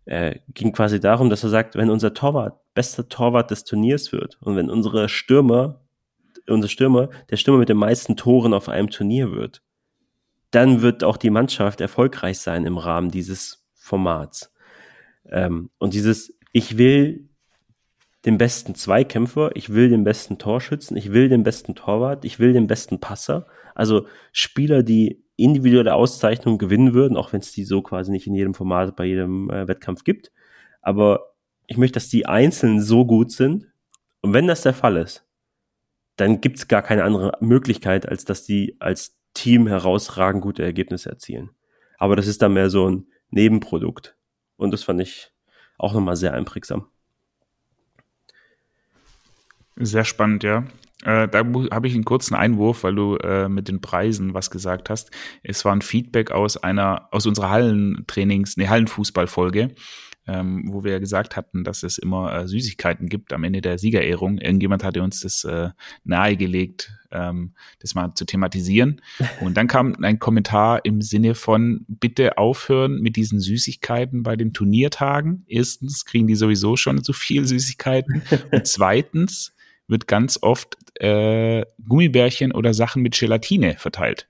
äh, ging quasi darum, dass er sagt, wenn unser Torwart bester Torwart des Turniers wird und wenn unsere Stürmer, unser Stürmer, der Stürmer mit den meisten Toren auf einem Turnier wird, dann wird auch die Mannschaft erfolgreich sein im Rahmen dieses Formats. Ähm, und dieses, ich will den besten Zweikämpfer, ich will den besten Torschützen, ich will den besten Torwart, ich will den besten Passer. Also Spieler, die individuelle Auszeichnungen gewinnen würden, auch wenn es die so quasi nicht in jedem Format bei jedem äh, Wettkampf gibt. Aber ich möchte, dass die einzeln so gut sind. Und wenn das der Fall ist, dann gibt es gar keine andere Möglichkeit, als dass die als Team herausragend gute Ergebnisse erzielen. Aber das ist dann mehr so ein Nebenprodukt. Und das fand ich auch nochmal sehr einprägsam. Sehr spannend, ja. Äh, da habe ich einen kurzen Einwurf, weil du äh, mit den Preisen was gesagt hast. Es war ein Feedback aus einer, aus unserer Hallentrainings, ne, Hallenfußballfolge, ähm, wo wir gesagt hatten, dass es immer äh, Süßigkeiten gibt am Ende der Siegerehrung. Irgendjemand hatte uns das äh, nahegelegt, ähm, das mal zu thematisieren. Und dann kam ein Kommentar im Sinne von, bitte aufhören mit diesen Süßigkeiten bei den Turniertagen. Erstens kriegen die sowieso schon zu viel Süßigkeiten. Und zweitens, wird ganz oft äh, Gummibärchen oder Sachen mit Gelatine verteilt.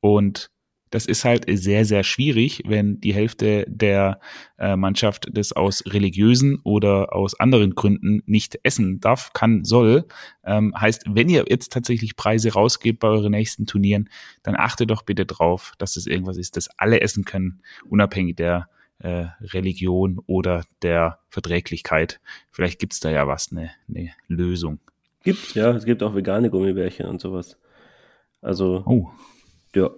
Und das ist halt sehr, sehr schwierig, wenn die Hälfte der äh, Mannschaft das aus religiösen oder aus anderen Gründen nicht essen darf, kann, soll. Ähm, heißt, wenn ihr jetzt tatsächlich Preise rausgebt bei euren nächsten Turnieren, dann achtet doch bitte drauf, dass das irgendwas ist, das alle essen können, unabhängig der äh, Religion oder der Verträglichkeit. Vielleicht gibt's da ja was, eine, eine Lösung. Gibt, ja, es gibt auch vegane Gummibärchen und sowas. Also, oh. ja.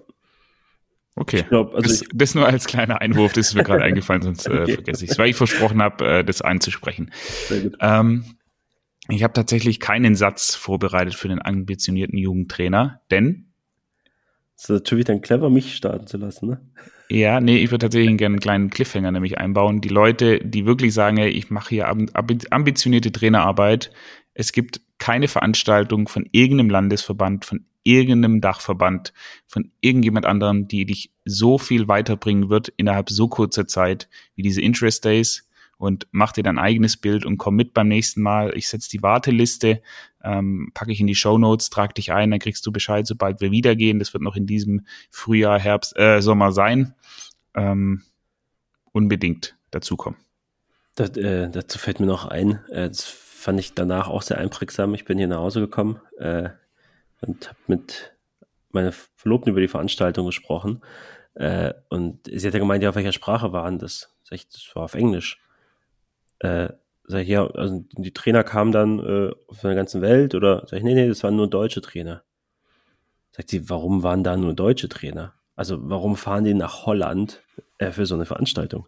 Okay, glaub, also das, das, nur als kleiner Einwurf, das ist mir gerade eingefallen, sonst äh, okay. vergesse ich es, weil ich versprochen habe, äh, das einzusprechen. Sehr gut. Ähm, ich habe tatsächlich keinen Satz vorbereitet für den ambitionierten Jugendtrainer, denn das ist natürlich dann clever, mich starten zu lassen, ne? Ja, nee, ich würde tatsächlich gerne einen kleinen Cliffhanger nämlich einbauen. Die Leute, die wirklich sagen, ey, ich mache hier ambitionierte Trainerarbeit, es gibt keine Veranstaltung von irgendeinem Landesverband, von irgendeinem Dachverband, von irgendjemand anderem, die dich so viel weiterbringen wird innerhalb so kurzer Zeit wie diese Interest Days und mach dir dein eigenes Bild und komm mit beim nächsten Mal. Ich setze die Warteliste, ähm, packe ich in die Show Notes, trag dich ein, dann kriegst du Bescheid, sobald wir wieder gehen. Das wird noch in diesem Frühjahr, Herbst, äh, Sommer sein. Ähm, unbedingt dazukommen. Das, äh, dazu fällt mir noch ein, äh, fand ich danach auch sehr einprägsam. Ich bin hier nach Hause gekommen äh, und habe mit meiner Verlobten über die Veranstaltung gesprochen. Äh, und sie hat ja gemeint, ja, auf welcher Sprache waren das? Sag ich, das war auf Englisch. Äh, sag ich, ja, also die Trainer kamen dann äh, von der ganzen Welt oder sag ich, nee, nee, das waren nur deutsche Trainer. Sagt sie, warum waren da nur deutsche Trainer? Also warum fahren die nach Holland äh, für so eine Veranstaltung?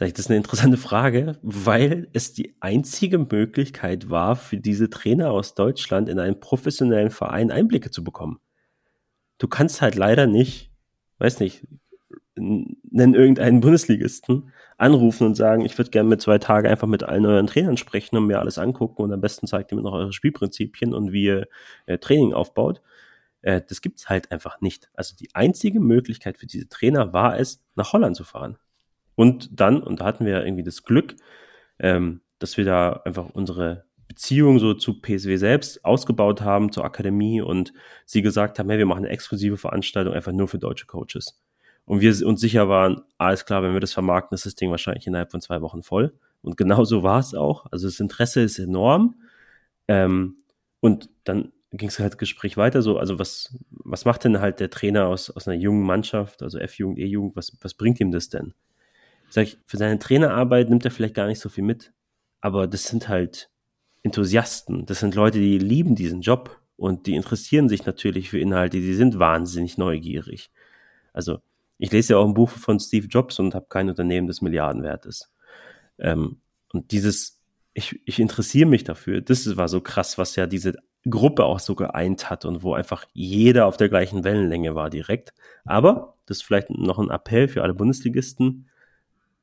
Sag ich, das ist eine interessante Frage, weil es die einzige Möglichkeit war, für diese Trainer aus Deutschland in einen professionellen Verein Einblicke zu bekommen. du kannst halt leider nicht, weiß nicht, nennen irgendeinen Bundesligisten, anrufen und sagen, ich würde gerne mit zwei Tagen einfach mit allen euren Trainern sprechen und mir alles angucken und am besten zeigt ihr mir noch eure Spielprinzipien und wie ihr äh, Training aufbaut. Äh, das gibt's halt einfach nicht. Also die einzige Möglichkeit für diese Trainer war es, nach Holland zu fahren. Und dann, und da hatten wir irgendwie das Glück, ähm, dass wir da einfach unsere Beziehung so zu PSW selbst ausgebaut haben, zur Akademie und sie gesagt haben, hey, wir machen eine exklusive Veranstaltung einfach nur für deutsche Coaches. Und wir uns sicher waren, alles klar, wenn wir das vermarkten, ist das Ding wahrscheinlich innerhalb von zwei Wochen voll. Und genau so war es auch. Also das Interesse ist enorm. Ähm, und dann ging es halt Gespräch weiter so, also was, was macht denn halt der Trainer aus, aus einer jungen Mannschaft, also F-Jugend, E-Jugend, was, was bringt ihm das denn? Sag ich, für seine Trainerarbeit nimmt er vielleicht gar nicht so viel mit, aber das sind halt Enthusiasten, das sind Leute, die lieben diesen Job und die interessieren sich natürlich für Inhalte, die sind wahnsinnig neugierig. Also ich lese ja auch ein Buch von Steve Jobs und habe kein Unternehmen, das Milliarden wert ist. Ähm, und dieses, ich, ich interessiere mich dafür, das war so krass, was ja diese Gruppe auch so geeint hat und wo einfach jeder auf der gleichen Wellenlänge war direkt. Aber, das ist vielleicht noch ein Appell für alle Bundesligisten,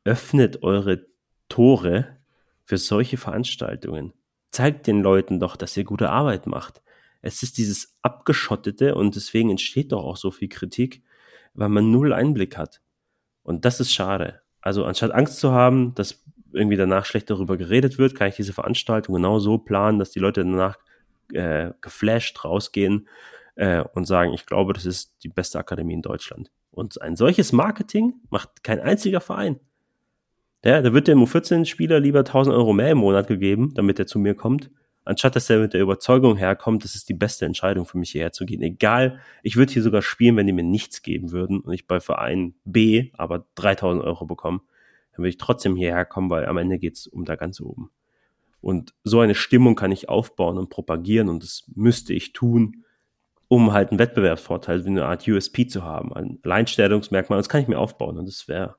öffnet eure Tore für solche Veranstaltungen. Zeigt den Leuten doch, dass ihr gute Arbeit macht. Es ist dieses Abgeschottete und deswegen entsteht doch auch so viel Kritik, weil man null Einblick hat. Und das ist schade. Also anstatt Angst zu haben, dass irgendwie danach schlecht darüber geredet wird, kann ich diese Veranstaltung genau so planen, dass die Leute danach äh, geflasht rausgehen äh, und sagen, ich glaube, das ist die beste Akademie in Deutschland. Und ein solches Marketing macht kein einziger Verein. Ja, da wird dem U14-Spieler lieber 1000 Euro mehr im Monat gegeben, damit er zu mir kommt, anstatt dass er mit der Überzeugung herkommt, das ist die beste Entscheidung für mich hierher zu gehen. Egal, ich würde hier sogar spielen, wenn die mir nichts geben würden und ich bei Verein B aber 3000 Euro bekomme, dann würde ich trotzdem hierher kommen, weil am Ende geht's um da ganz oben. Und so eine Stimmung kann ich aufbauen und propagieren und das müsste ich tun, um halt einen Wettbewerbsvorteil, wie eine Art USP zu haben, ein Alleinstellungsmerkmal. Das kann ich mir aufbauen und das wäre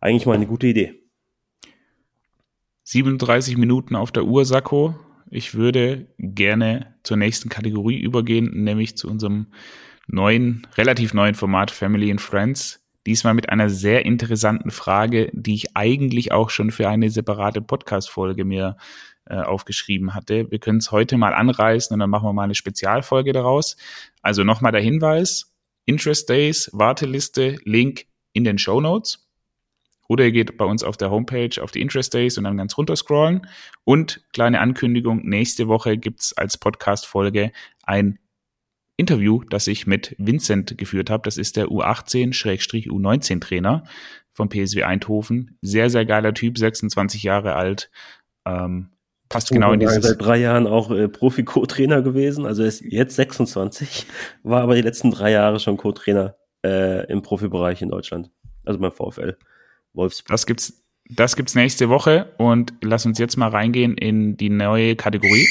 eigentlich mal eine gute Idee. 37 Minuten auf der Uhr, Sakko. Ich würde gerne zur nächsten Kategorie übergehen, nämlich zu unserem neuen, relativ neuen Format Family and Friends. Diesmal mit einer sehr interessanten Frage, die ich eigentlich auch schon für eine separate Podcast-Folge mir äh, aufgeschrieben hatte. Wir können es heute mal anreißen und dann machen wir mal eine Spezialfolge daraus. Also nochmal der Hinweis. Interest Days, Warteliste, Link in den Show Notes. Oder ihr geht bei uns auf der Homepage auf die Interest Days und dann ganz runter scrollen. Und kleine Ankündigung, nächste Woche gibt's als Podcast-Folge ein Interview, das ich mit Vincent geführt habe. Das ist der U18-U19-Trainer von PSW Eindhoven. Sehr, sehr geiler Typ, 26 Jahre alt. Ähm, passt genau in dieses... Seit drei Jahren auch äh, Profi-Co-Trainer gewesen. Also er ist jetzt 26, war aber die letzten drei Jahre schon Co-Trainer äh, im Profibereich in Deutschland. Also beim VfL Wolfsburg. Das gibt's, das gibt's nächste Woche und lass uns jetzt mal reingehen in die neue Kategorie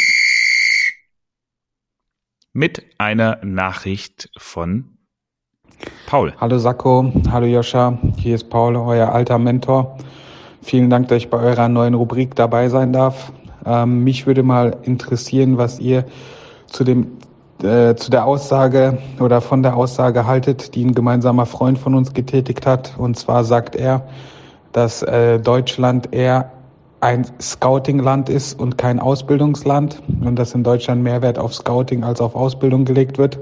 mit einer Nachricht von Paul. Hallo Sakko, hallo Joscha, hier ist Paul, euer alter Mentor. Vielen Dank, dass ich bei eurer neuen Rubrik dabei sein darf. Ähm, mich würde mal interessieren, was ihr zu dem äh, zu der Aussage oder von der Aussage haltet, die ein gemeinsamer Freund von uns getätigt hat. Und zwar sagt er, dass äh, Deutschland eher ein Scouting-Land ist und kein Ausbildungsland und dass in Deutschland mehr Wert auf Scouting als auf Ausbildung gelegt wird.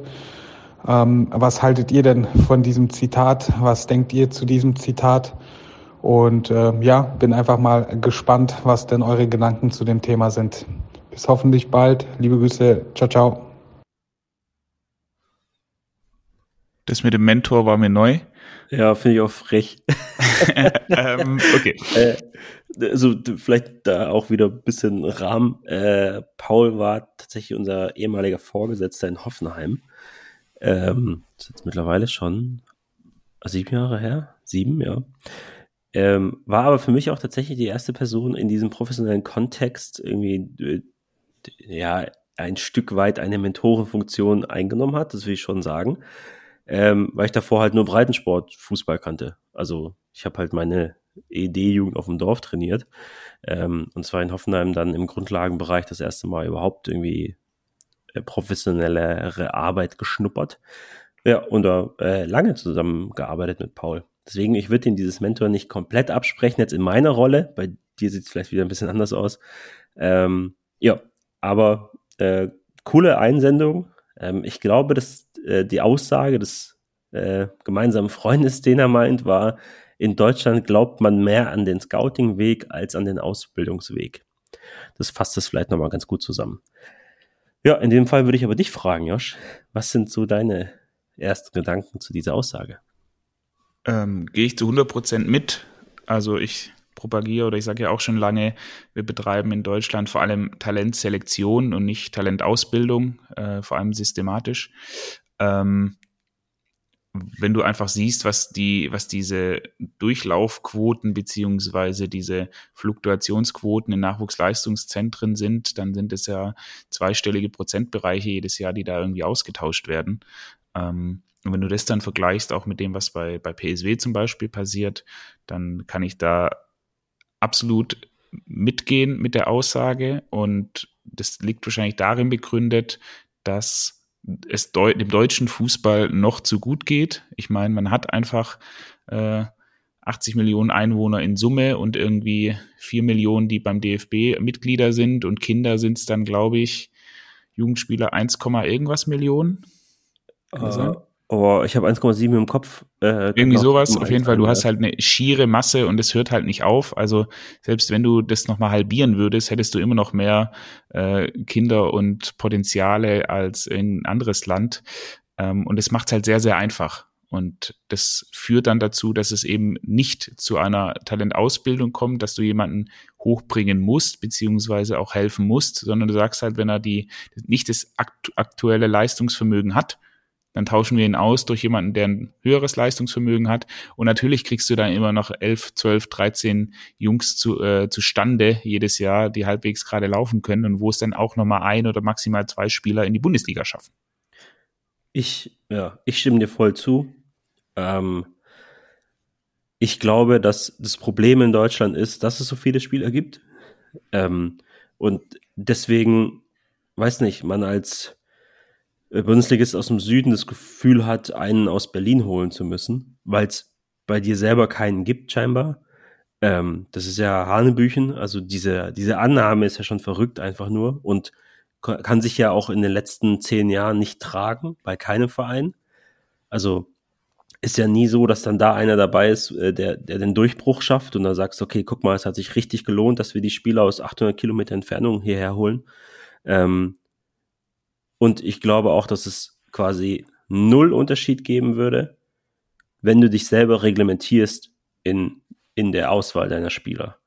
Ähm, was haltet ihr denn von diesem Zitat? Was denkt ihr zu diesem Zitat? Und äh, ja, bin einfach mal gespannt, was denn eure Gedanken zu dem Thema sind. Bis hoffentlich bald. Liebe Grüße. Ciao, ciao. Das mit dem Mentor war mir neu. Ja, finde ich auch frech. ähm, okay. Äh, also vielleicht da auch wieder ein bisschen Rahmen. Äh, Paul war tatsächlich unser ehemaliger Vorgesetzter in Hoffenheim. Ähm, das ist jetzt mittlerweile schon sieben Jahre her. Sieben, ja. Ähm, war aber für mich auch tatsächlich die erste Person in diesem professionellen Kontext irgendwie, äh, ja, ein Stück weit eine Mentorenfunktion eingenommen hat, das will ich schon sagen. Ähm, weil ich davor halt nur Breitensport Fußball kannte. Also ich habe halt meine ED-Jugend auf dem Dorf trainiert. Ähm, und zwar in Hoffenheim dann im Grundlagenbereich das erste Mal überhaupt irgendwie äh, professionellere Arbeit geschnuppert. Ja, und äh, lange zusammengearbeitet mit Paul. Deswegen, ich würde ihn dieses Mentor nicht komplett absprechen, jetzt in meiner Rolle. Bei dir sieht es vielleicht wieder ein bisschen anders aus. Ähm, ja, aber äh, coole Einsendung. Ähm, ich glaube, dass äh, die Aussage des äh, gemeinsamen Freundes, den er meint, war, in Deutschland glaubt man mehr an den Scouting-Weg als an den Ausbildungsweg. Das fasst das vielleicht nochmal ganz gut zusammen. Ja, in dem Fall würde ich aber dich fragen, Josh. Was sind so deine ersten Gedanken zu dieser Aussage? Ähm, Gehe ich zu 100% mit. Also ich propagiere oder ich sage ja auch schon lange, wir betreiben in Deutschland vor allem Talentselektion und nicht Talentausbildung, äh, vor allem systematisch. Ähm, wenn du einfach siehst, was die, was diese Durchlaufquoten beziehungsweise diese Fluktuationsquoten in Nachwuchsleistungszentren sind, dann sind es ja zweistellige Prozentbereiche jedes Jahr, die da irgendwie ausgetauscht werden. Ähm, und wenn du das dann vergleichst, auch mit dem, was bei, bei PSW zum Beispiel passiert, dann kann ich da absolut mitgehen mit der Aussage. Und das liegt wahrscheinlich darin begründet, dass es dem deutschen Fußball noch zu gut geht. Ich meine, man hat einfach äh, 80 Millionen Einwohner in Summe und irgendwie 4 Millionen, die beim DFB Mitglieder sind und Kinder sind es dann, glaube ich, Jugendspieler 1, irgendwas Millionen. Uh, Oh, ich habe 1,7 im Kopf. Äh, Irgendwie sowas. Auf jeden Fall, du hast halt eine schiere Masse und es hört halt nicht auf. Also selbst wenn du das nochmal halbieren würdest, hättest du immer noch mehr äh, Kinder und Potenziale als in ein anderes Land. Ähm, und es macht es halt sehr, sehr einfach. Und das führt dann dazu, dass es eben nicht zu einer Talentausbildung kommt, dass du jemanden hochbringen musst, beziehungsweise auch helfen musst, sondern du sagst halt, wenn er die nicht das aktuelle Leistungsvermögen hat, dann tauschen wir ihn aus durch jemanden, der ein höheres Leistungsvermögen hat. Und natürlich kriegst du dann immer noch 11, 12, 13 Jungs zu, äh, zustande jedes Jahr, die halbwegs gerade laufen können und wo es dann auch nochmal ein oder maximal zwei Spieler in die Bundesliga schaffen. Ich, ja, ich stimme dir voll zu. Ähm, ich glaube, dass das Problem in Deutschland ist, dass es so viele Spieler gibt. Ähm, und deswegen, weiß nicht, man als Bundesligist aus dem Süden das Gefühl hat, einen aus Berlin holen zu müssen, weil es bei dir selber keinen gibt, scheinbar. Ähm, das ist ja Hanebüchen, also diese, diese Annahme ist ja schon verrückt einfach nur und kann sich ja auch in den letzten zehn Jahren nicht tragen bei keinem Verein. Also ist ja nie so, dass dann da einer dabei ist, äh, der, der den Durchbruch schafft und dann sagst, okay, guck mal, es hat sich richtig gelohnt, dass wir die Spieler aus 800 Kilometer Entfernung hierher holen. Ähm, und ich glaube auch, dass es quasi null Unterschied geben würde, wenn du dich selber reglementierst in, in der Auswahl deiner Spieler.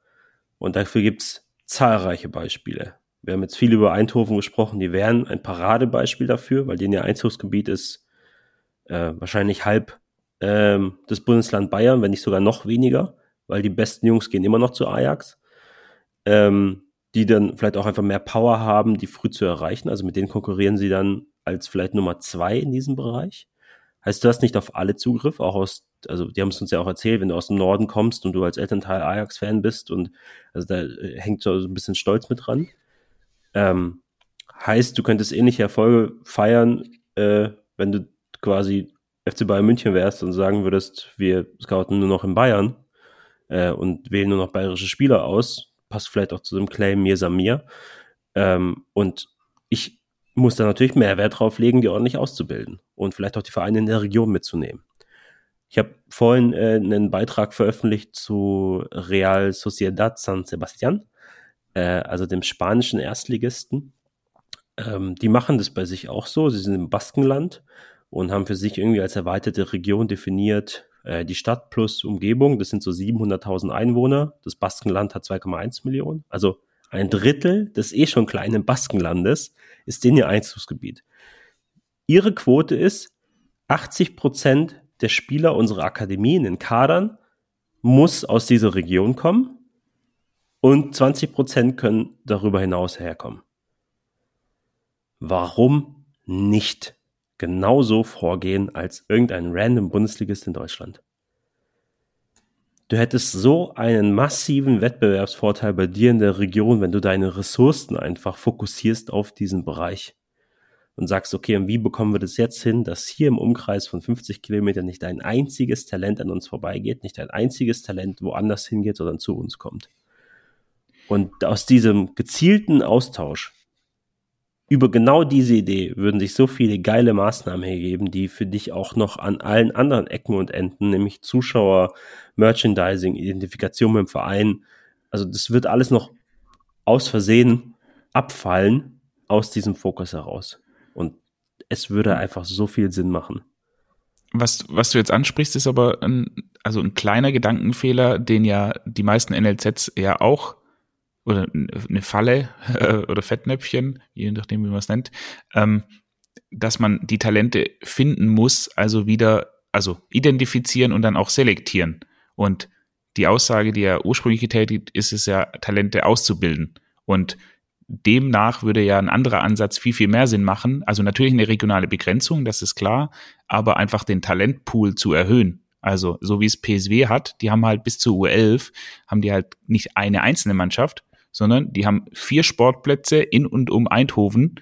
Und dafür gibt's zahlreiche Beispiele. Wir haben jetzt viel über Eindhoven gesprochen, die wären ein Paradebeispiel dafür, weil denen ihr Einzugsgebiet ist äh, wahrscheinlich halb ähm, das Bundesland Bayern, wenn nicht sogar noch weniger, weil die besten Jungs gehen immer noch zu Ajax. Ähm, die dann vielleicht auch einfach mehr Power haben, die früh zu erreichen. Also mit denen konkurrieren sie dann als vielleicht Nummer zwei in diesem Bereich. Heißt, du hast nicht auf alle Zugriff, auch aus, also die haben es uns ja auch erzählt, wenn du aus dem Norden kommst und du als Elternteil Ajax-Fan bist und also da äh, hängt so ein bisschen Stolz mit dran. Ähm, heißt, du könntest ähnliche Erfolge feiern, äh, wenn du quasi FC Bayern München wärst und sagen würdest, wir scouten nur noch in Bayern äh, und wählen nur noch bayerische Spieler aus, passt vielleicht auch zu dem Claim Mir Samir. Ähm, und ich muss da natürlich mehr Wert drauf legen, die ordentlich auszubilden und vielleicht auch die Vereine in der Region mitzunehmen. Ich habe vorhin äh, einen Beitrag veröffentlicht zu Real Sociedad San Sebastian, äh, also dem spanischen Erstligisten. Ähm, die machen das bei sich auch so. Sie sind im Baskenland und haben für sich irgendwie als erweiterte Region definiert, äh, die Stadt plus Umgebung, das sind so 700.000 Einwohner. Das Baskenland hat 2,1 Millionen. Also ein Drittel des eh schon kleinen Baskenlandes ist in ihr Einzugsgebiet. Ihre Quote ist, 80 Prozent der Spieler unserer Akademie in den Kadern muss aus dieser Region kommen und 20 Prozent können darüber hinaus herkommen. Warum nicht? Genauso vorgehen als irgendein random Bundesligist in Deutschland. Du hättest so einen massiven Wettbewerbsvorteil bei dir in der Region, wenn du deine Ressourcen einfach fokussierst auf diesen Bereich. und sagst, okay, und wie bekommen wir das jetzt hin, dass hier im Umkreis von 50 Kilometern nicht ein einziges Talent an uns vorbeigeht, nicht ein einziges Talent woanders hingeht, sondern zu uns kommt. Und aus diesem gezielten Austausch über genau diese Idee würden sich so viele geile Maßnahmen ergeben, die für dich auch noch an allen anderen Ecken und Enden, nämlich Zuschauer, Merchandising, Identifikation mit dem Verein, also das wird alles noch aus Versehen abfallen aus diesem Fokus heraus. Und es würde einfach so viel Sinn machen. Was, was du jetzt ansprichst, ist aber ein, also ein kleiner Gedankenfehler, den ja die meisten NLZs ja auch oder eine Falle äh, oder Fettnäpfchen, je nachdem, wie man es nennt, ähm, dass man die Talente finden muss, also wieder, also identifizieren und dann auch selektieren. Und die Aussage, die er ursprünglich getätigt, ist es ja, Talente auszubilden. Und demnach würde ja ein anderer Ansatz viel, viel mehr Sinn machen. Also natürlich eine regionale Begrenzung, das ist klar, aber einfach den Talentpool zu erhöhen. Also so wie es PSW hat, die haben halt bis zur U11, haben die halt nicht eine einzelne Mannschaft, sondern die haben vier Sportplätze in und um Eindhoven,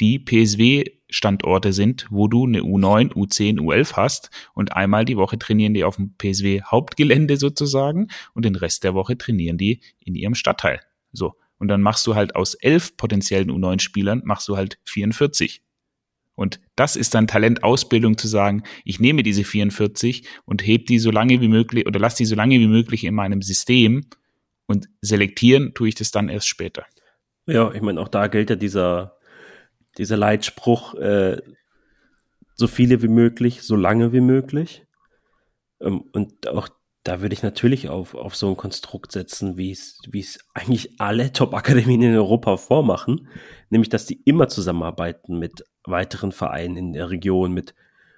die PSW-Standorte sind, wo du eine U9, U10, U11 hast und einmal die Woche trainieren die auf dem PSW-Hauptgelände sozusagen und den Rest der Woche trainieren die in ihrem Stadtteil. So. Und dann machst du halt aus elf potenziellen U9-Spielern, machst du halt 44. Und das ist dann Talentausbildung zu sagen, ich nehme diese 44 und heb die so lange wie möglich oder lass die so lange wie möglich in meinem System und selektieren tue ich das dann erst später. Ja, ich meine, auch da gilt ja dieser, dieser Leitspruch, äh, so viele wie möglich, so lange wie möglich. Ähm, und auch da würde ich natürlich auf, auf so ein Konstrukt setzen, wie es, eigentlich alle Top-Akademien in Europa vormachen, nämlich dass die immer zusammenarbeiten mit weiteren Vereinen in der Region, mit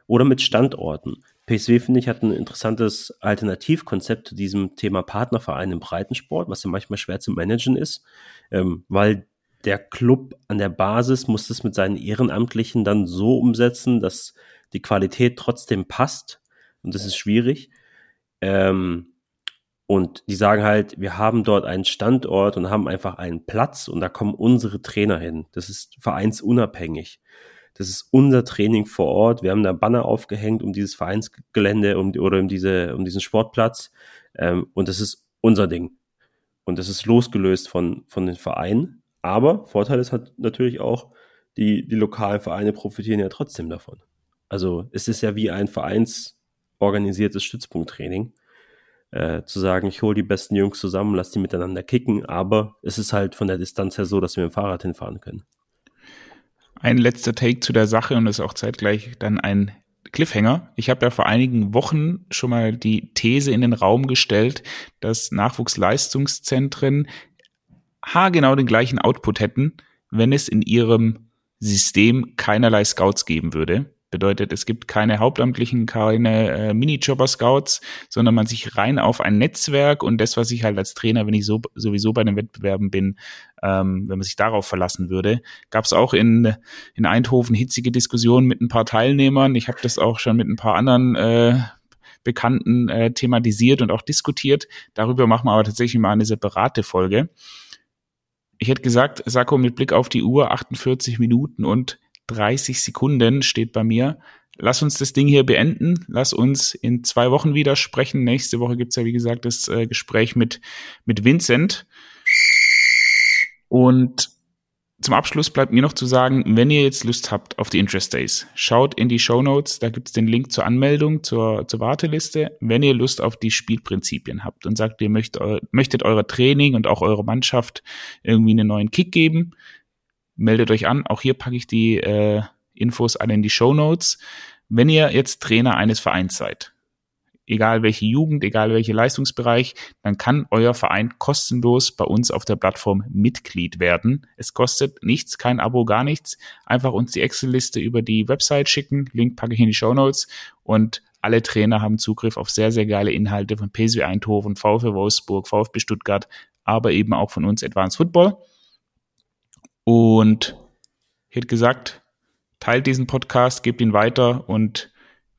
oder mit Standorten. PSW, finde ich, hat ein interessantes Alternativkonzept zu diesem Thema Partnerverein im Breitensport, was ja manchmal schwer zu managen ist, ähm, weil der Club an der Basis muss es mit seinen Ehrenamtlichen dann so umsetzen, dass die Qualität trotzdem passt. Und das ist schwierig. Ähm, und die sagen halt, wir haben dort einen Standort und haben einfach einen Platz und da kommen unsere Trainer hin. Das ist vereinsunabhängig. Das ist unser Training vor Ort. Wir haben da Banner aufgehängt um dieses Vereinsgelände um, oder um, diese, um diesen Sportplatz. Ähm, und das ist unser Ding. Und das ist losgelöst von, von den Vereinen. Aber Vorteil ist halt natürlich auch, die, die lokalen Vereine profitieren ja trotzdem davon. Also es ist ja wie ein vereinsorganisiertes Stützpunkttraining. Äh, zu sagen, ich hole die besten Jungs zusammen, lass die miteinander kicken, aber es ist halt von der Distanz her so, dass wir mit dem Fahrrad hinfahren können. Ein letzter Take zu der Sache und ist auch zeitgleich dann ein Cliffhanger. Ich habe ja vor einigen Wochen schon mal die These in den Raum gestellt, dass Nachwuchsleistungszentren haargenau den gleichen Output hätten, wenn es in ihrem System keinerlei Scouts geben würde. Bedeutet, es gibt keine Hauptamtlichen, keine äh, Minijobber-Scouts, sondern man sich rein auf ein Netzwerk und das, was ich halt als Trainer, wenn ich so, sowieso bei den Wettbewerben bin, ähm, wenn man sich darauf verlassen würde. Gab es auch in, in Eindhoven hitzige Diskussionen mit ein paar Teilnehmern. Ich habe das auch schon mit ein paar anderen äh, Bekannten äh, thematisiert und auch diskutiert. Darüber machen wir aber tatsächlich mal eine separate Folge. Ich hätte gesagt, Sako mit Blick auf die Uhr 48 Minuten und 30 Sekunden steht bei mir. Lass uns das Ding hier beenden. Lass uns in zwei Wochen wieder sprechen. Nächste Woche gibt's ja, wie gesagt, das äh, Gespräch mit, mit Vincent. Und zum Abschluss bleibt mir noch zu sagen, wenn ihr jetzt Lust habt auf die Interest Days, schaut in die Show Notes, da gibt's den Link zur Anmeldung, zur, zur Warteliste. Wenn ihr Lust auf die Spielprinzipien habt und sagt, ihr möchtet, möchtet euer Training und auch eure Mannschaft irgendwie einen neuen Kick geben, meldet euch an. Auch hier packe ich die äh, Infos alle in die Show Notes. Wenn ihr jetzt Trainer eines Vereins seid, egal welche Jugend, egal welcher Leistungsbereich, dann kann euer Verein kostenlos bei uns auf der Plattform Mitglied werden. Es kostet nichts, kein Abo, gar nichts. Einfach uns die Excel-Liste über die Website schicken. Link packe ich in die Show Notes und alle Trainer haben Zugriff auf sehr, sehr geile Inhalte von PSW Eindhoven, VfW Wolfsburg, VfB Stuttgart, aber eben auch von uns Advanced Football. Und ich hätte gesagt, teilt diesen Podcast, gebt ihn weiter und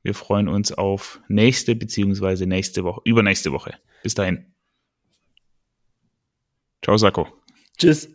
wir freuen uns auf nächste beziehungsweise nächste Woche, übernächste Woche. Bis dahin. Ciao, Sako. Tschüss.